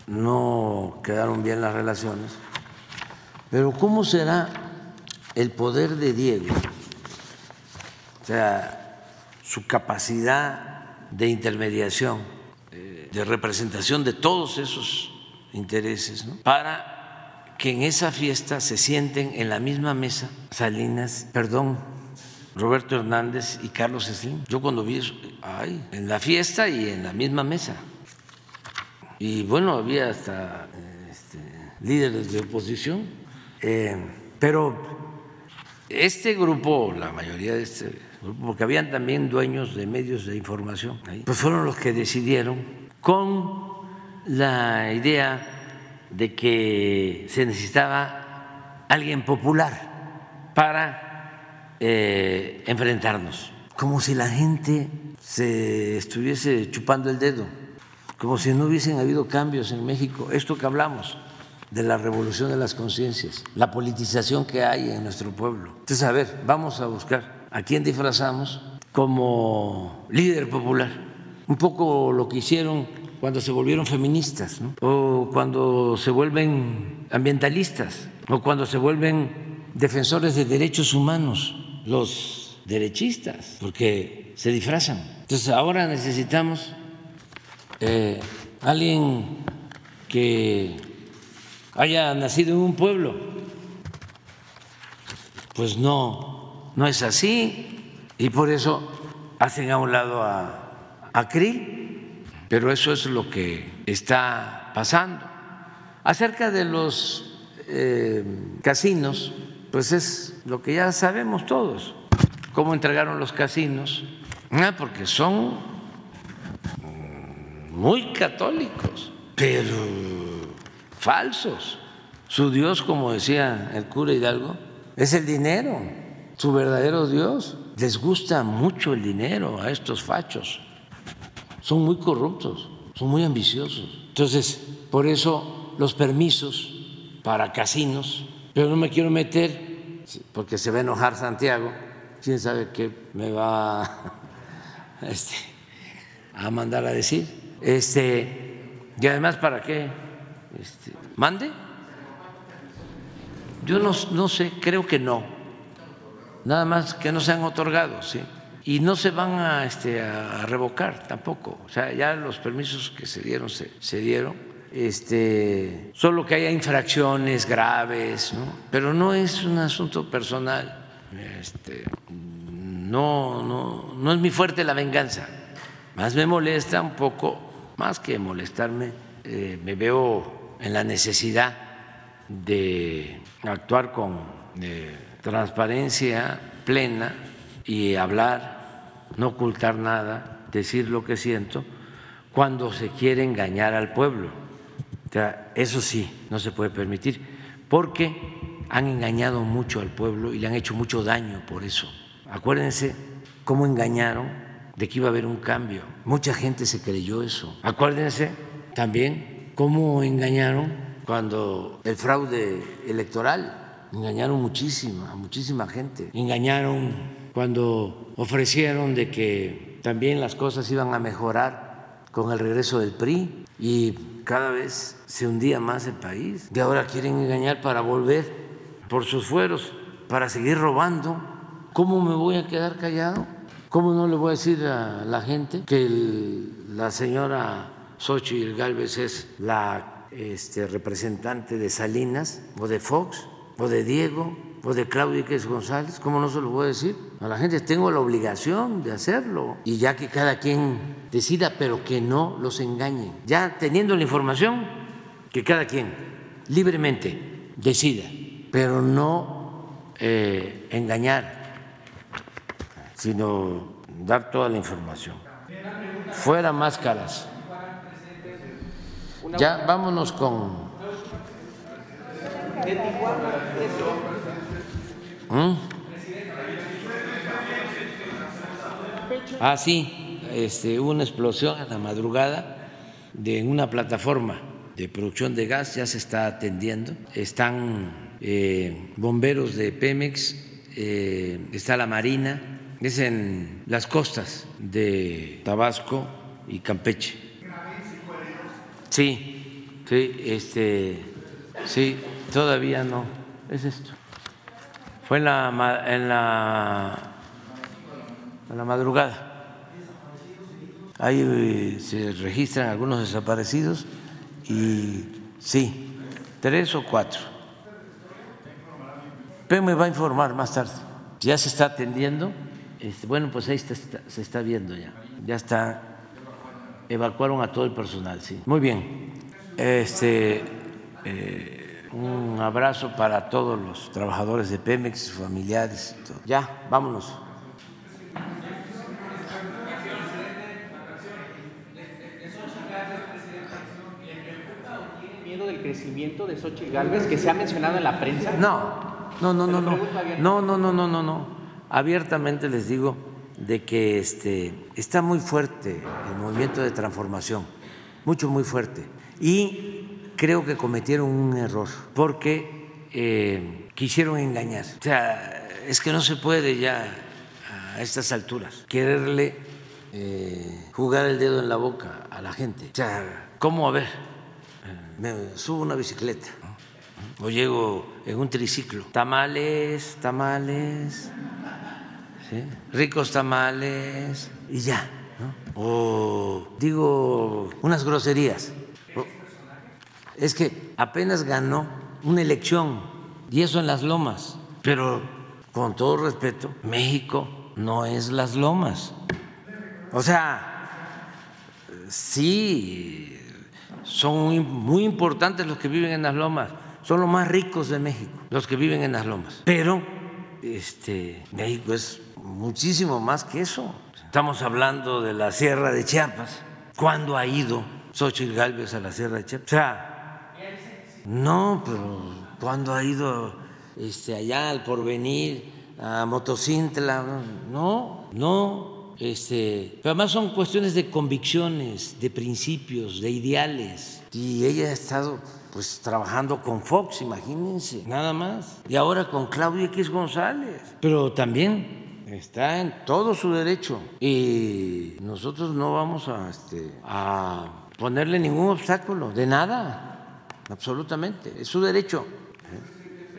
no quedaron bien las relaciones. Pero ¿cómo será el poder de Diego? O sea, su capacidad de intermediación, eh, de representación de todos esos intereses, ¿no? para que en esa fiesta se sienten en la misma mesa Salinas, perdón, Roberto Hernández y Carlos Slim. Yo cuando vi eso, ay, en la fiesta y en la misma mesa. Y bueno, había hasta este, líderes de oposición, eh, pero este grupo, la mayoría de este grupo, porque habían también dueños de medios de información, pues fueron los que decidieron con la idea de que se necesitaba alguien popular para eh, enfrentarnos, como si la gente se estuviese chupando el dedo, como si no hubiesen habido cambios en México, esto que hablamos de la revolución de las conciencias, la politización que hay en nuestro pueblo. Entonces, a ver, vamos a buscar a quién disfrazamos como líder popular, un poco lo que hicieron cuando se volvieron feministas, o cuando se vuelven ambientalistas, o cuando se vuelven defensores de derechos humanos. los derechistas, porque se disfrazan. Entonces ahora necesitamos eh, alguien que haya nacido en un pueblo. Pues no, no es así. Y por eso hacen a un lado a, a pero eso es lo que está pasando. Acerca de los eh, casinos, pues es lo que ya sabemos todos, cómo entregaron los casinos, ah, porque son muy católicos, pero falsos. Su Dios, como decía el cura Hidalgo, es el dinero, su verdadero Dios. Les gusta mucho el dinero a estos fachos. Son muy corruptos, son muy ambiciosos. Entonces, por eso los permisos para casinos, pero no me quiero meter porque se va a enojar Santiago, quién sabe qué me va este, a mandar a decir. Este, y además, ¿para qué? Este, ¿Mande? Yo no, no sé, creo que no. Nada más que no se han otorgado, sí. Y no se van a, este, a revocar tampoco. O sea, ya los permisos que se dieron, se, dieron. Este, solo que haya infracciones graves, ¿no? pero no es un asunto personal. Este, no, no, no es mi fuerte la venganza. Más me molesta un poco, más que molestarme, eh, me veo en la necesidad de actuar con eh, transparencia plena y hablar, no ocultar nada, decir lo que siento, cuando se quiere engañar al pueblo. Eso sí, no se puede permitir, porque han engañado mucho al pueblo y le han hecho mucho daño por eso. Acuérdense cómo engañaron de que iba a haber un cambio. Mucha gente se creyó eso. Acuérdense también cómo engañaron cuando el fraude electoral, engañaron muchísima, a muchísima gente. Engañaron cuando ofrecieron de que también las cosas iban a mejorar con el regreso del PRI y cada vez se hundía más el país. Y ahora quieren engañar para volver por sus fueros, para seguir robando. ¿Cómo me voy a quedar callado? ¿Cómo no le voy a decir a la gente que el- la señora Xochitl Galvez es la este, representante de Salinas o de Fox o de Diego o de Claudio Iquez González? ¿Cómo no se lo voy a decir? A la gente tengo la obligación de hacerlo y ya que cada quien decida, pero que no los engañen. Ya teniendo la información, que cada quien libremente decida, pero no eh, engañar sino dar toda la información. Fuera máscaras. Ya vámonos con. ¿Mm? Ah, sí, este, hubo una explosión en la madrugada de una plataforma de producción de gas, ya se está atendiendo. Están eh, bomberos de Pemex, eh, está la Marina, es en las costas de Tabasco y Campeche. Sí, sí, este, sí, todavía no. Es esto. Fue en la, en la, en la madrugada. Ahí eh, se registran algunos desaparecidos y sí, tres o cuatro. Me va a informar más tarde. Ya se está atendiendo. Este, bueno, pues ahí está- se está viendo ya. Ya está. Evacuaron a todo el personal, sí. Muy bien. Este, eh, un abrazo para todos los trabajadores de Pemex, sus familiares. y todo. Ya, vámonos. miedo del crecimiento de Xochitl Galvez que se ha mencionado en la prensa? No, no, no, no, no, no, no, no, no, no, no. Abiertamente les digo de que este está muy fuerte el movimiento de transformación, mucho, muy fuerte. Y creo que cometieron un error porque eh, quisieron engañar. O sea, es que no se puede ya a estas alturas quererle eh, jugar el dedo en la boca a la gente. O sea, ¿cómo a ver? me subo una bicicleta o llego en un triciclo. Tamales, tamales. ricos tamales y ya. O digo unas groserías. Es que apenas ganó una elección y eso en las lomas. Pero con todo respeto, México no es las lomas. O sea, sí, son muy, importantes los que viven en las lomas, son los más ricos de México, los que viven en las lomas. Pero este, México es muchísimo más que eso. Estamos hablando de la Sierra de Chiapas. ¿Cuándo ha ido Xochitl Gálvez a la Sierra de Chiapas? O sea, no, pero ¿cuándo ha ido este, allá al porvenir, a Motocintla? No, no. Este, pero además son cuestiones de convicciones, de principios, de ideales. Y ella ha estado pues trabajando con Fox, imagínense, nada más. Y ahora con Claudia X González. Pero también está en todo su derecho. Y nosotros no vamos a, este, a ponerle ningún obstáculo, de nada, absolutamente. Es su derecho.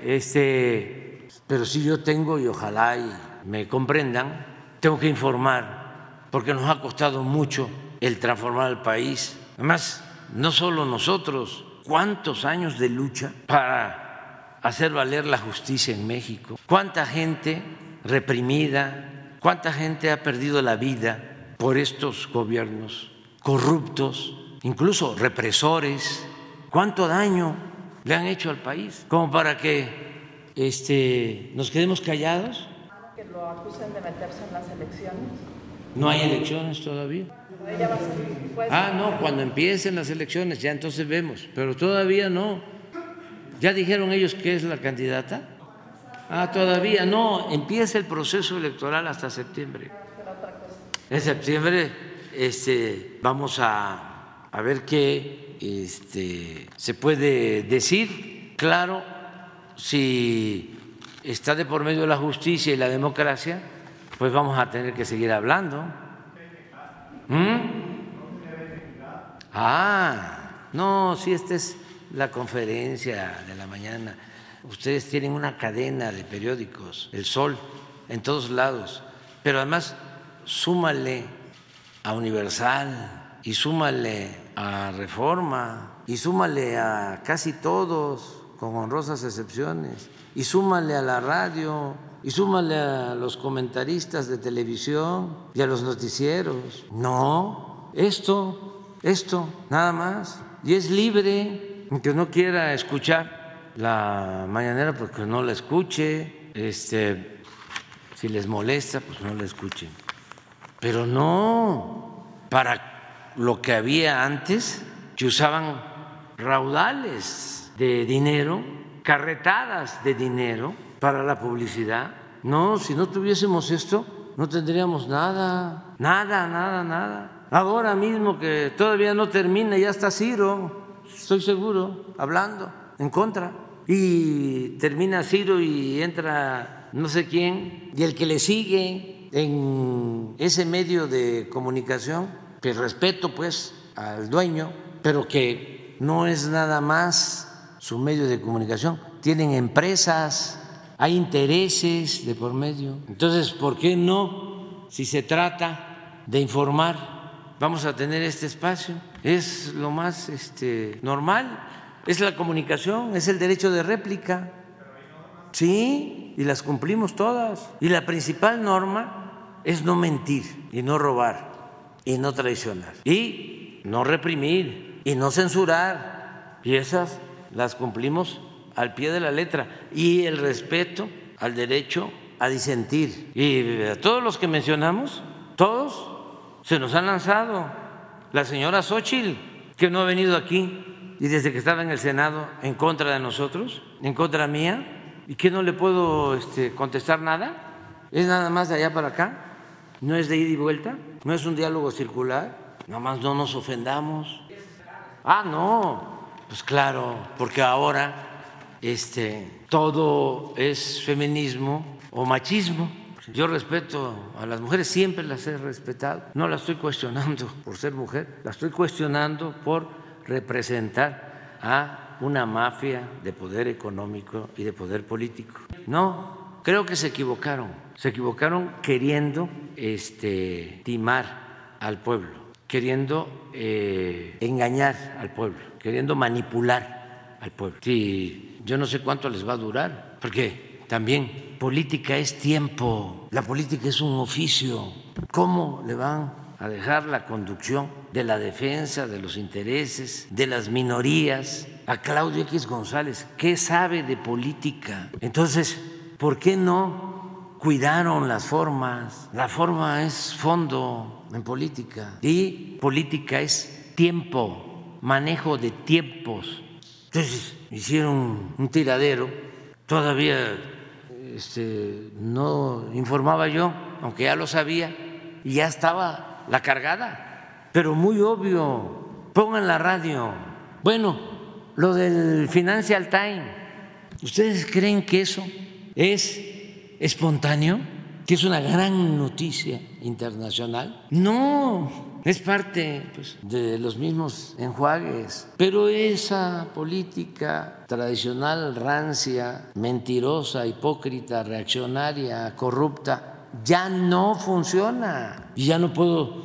Este, pero si yo tengo, y ojalá y me comprendan, tengo que informar, porque nos ha costado mucho el transformar el país. Además, no solo nosotros, cuántos años de lucha para hacer valer la justicia en México, cuánta gente reprimida, cuánta gente ha perdido la vida por estos gobiernos corruptos, incluso represores, cuánto daño le han hecho al país, como para que este, nos quedemos callados. que lo acusan de meterse en las elecciones. No hay elecciones todavía. Ah, no, cuando empiecen las elecciones ya entonces vemos, pero todavía no. ¿Ya dijeron ellos que es la candidata? Ah, todavía no, empieza el proceso electoral hasta septiembre. En septiembre este, vamos a, a ver qué este, se puede decir. Claro, si está de por medio la justicia y la democracia, pues vamos a tener que seguir hablando. ¿Mm? Ah, no, si esta es la conferencia de la mañana. Ustedes tienen una cadena de periódicos, El Sol, en todos lados, pero además súmale a Universal y súmale a Reforma y súmale a casi todos, con honrosas excepciones, y súmale a la radio y súmale a los comentaristas de televisión y a los noticieros. No, esto, esto, nada más. Y es libre, aunque no quiera escuchar la mañanera, porque no la escuche, este, si les molesta, pues no la escuchen. Pero no para lo que había antes, que usaban raudales de dinero, carretadas de dinero para la publicidad. No, si no tuviésemos esto, no tendríamos nada, nada, nada, nada. Ahora mismo que todavía no termina, ya está Ciro, estoy seguro, hablando en contra. Y termina Ciro y entra no sé quién, y el que le sigue en ese medio de comunicación, respeto pues al dueño, pero que no es nada más su medio de comunicación, tienen empresas, hay intereses de por medio. Entonces, ¿por qué no, si se trata de informar, vamos a tener este espacio? Es lo más este, normal, es la comunicación, es el derecho de réplica. Sí, y las cumplimos todas. Y la principal norma es no mentir y no robar y no traicionar y no reprimir y no censurar. Y esas las cumplimos al pie de la letra. Y el respeto al derecho a disentir. Y a todos los que mencionamos, todos se nos han lanzado. La señora Xochitl, que no ha venido aquí y desde que estaba en el Senado en contra de nosotros, en contra mía, y que no le puedo este, contestar nada. Es nada más de allá para acá, no es de ida y vuelta, no es un diálogo circular, nada más no nos ofendamos. Ah, no, pues claro, porque ahora este, todo es feminismo o machismo. Yo respeto a las mujeres, siempre las he respetado. No las estoy cuestionando por ser mujer, las estoy cuestionando por representar a una mafia de poder económico y de poder político. No, creo que se equivocaron. Se equivocaron queriendo este, timar al pueblo, queriendo eh, engañar al pueblo, queriendo manipular al pueblo. Sí, yo no sé cuánto les va a durar, porque también política es tiempo, la política es un oficio. ¿Cómo le van a dejar la conducción de la defensa de los intereses de las minorías a Claudio X González? ¿Qué sabe de política? Entonces, ¿por qué no cuidaron las formas? La forma es fondo en política y política es tiempo, manejo de tiempos. Entonces, hicieron un tiradero, todavía este, no informaba yo, aunque ya lo sabía, y ya estaba la cargada, pero muy obvio, pongan la radio. Bueno, lo del Financial Time, ¿ustedes creen que eso es espontáneo? ¿Que es una gran noticia internacional? No, es parte pues, de los mismos enjuagues, pero esa política tradicional, rancia, mentirosa, hipócrita, reaccionaria, corrupta, ya no funciona. Y ya no puedo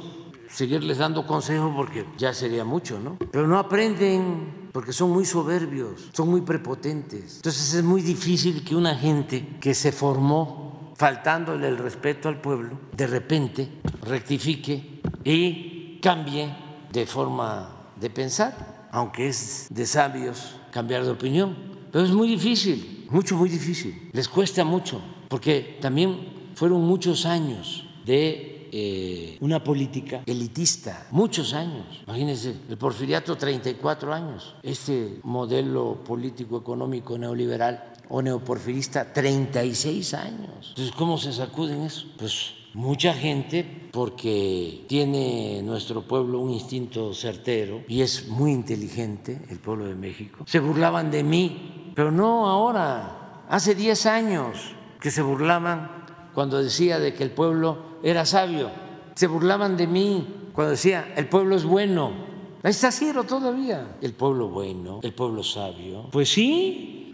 seguirles dando consejos porque ya sería mucho, ¿no? Pero no aprenden porque son muy soberbios, son muy prepotentes. Entonces es muy difícil que una gente que se formó faltándole el respeto al pueblo, de repente rectifique y cambie de forma de pensar, aunque es de sabios cambiar de opinión. Pero es muy difícil, mucho, muy difícil. Les cuesta mucho, porque también fueron muchos años de eh, una política elitista, muchos años. Imagínense, el porfiriato 34 años, este modelo político económico neoliberal o neoporfirista 36 años. Entonces, ¿cómo se sacuden eso? Pues mucha gente, porque tiene nuestro pueblo un instinto certero y es muy inteligente, el pueblo de México, se burlaban de mí, pero no ahora, hace 10 años que se burlaban cuando decía de que el pueblo era sabio, se burlaban de mí cuando decía el pueblo es bueno. Ahí está Ciro todavía. El pueblo bueno, el pueblo sabio. Pues sí,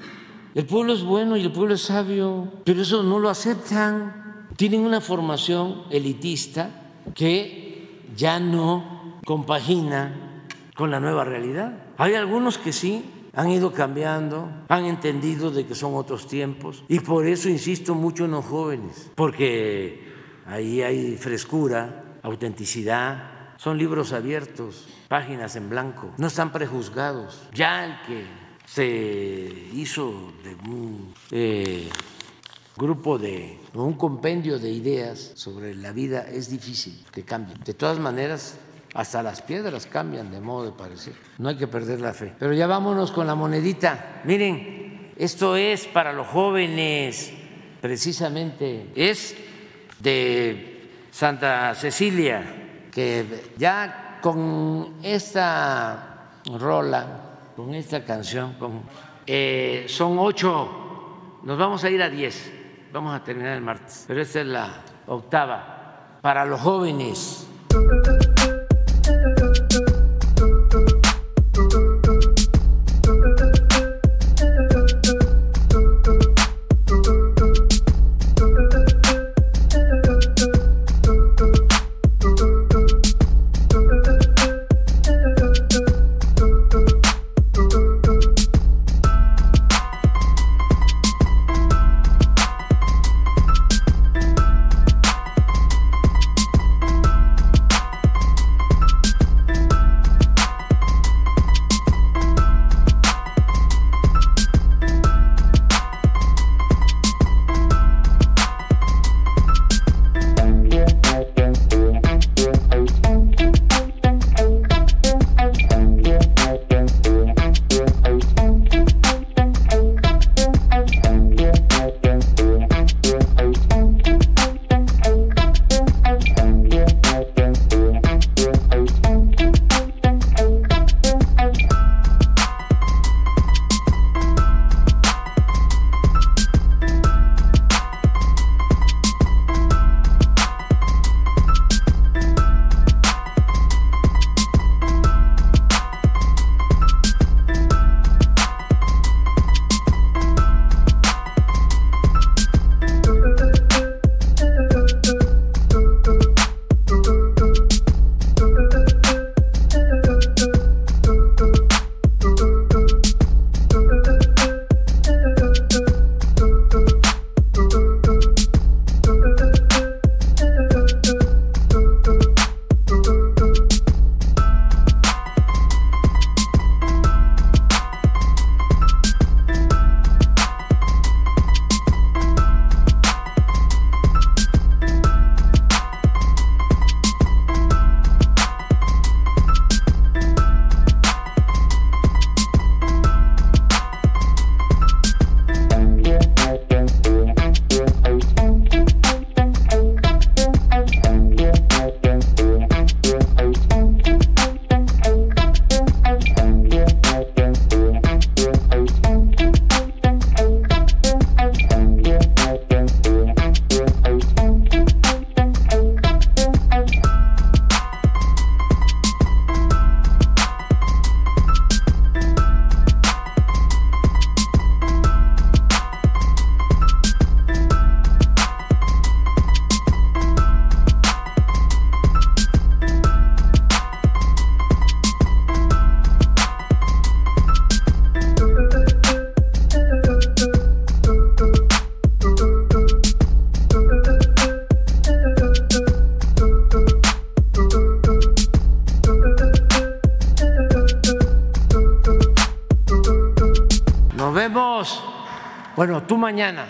el pueblo es bueno y el pueblo es sabio, pero eso no lo aceptan. Tienen una formación elitista que ya no compagina con la nueva realidad. Hay algunos que sí han ido cambiando, han entendido de que son otros tiempos y por eso insisto mucho en los jóvenes, porque ahí hay frescura, autenticidad, son libros abiertos, páginas en blanco, no están prejuzgados. Ya el que se hizo de un eh, grupo de un compendio de ideas sobre la vida es difícil que cambien. De todas maneras, hasta las piedras cambian de modo de parecer. No hay que perder la fe. Pero ya vámonos con la monedita. Miren, esto es para los jóvenes, precisamente. Es de Santa Cecilia, que ya con esta rola con esta canción. Con, eh, son ocho, nos vamos a ir a diez, vamos a terminar el martes, pero esta es la octava para los jóvenes. Mañana.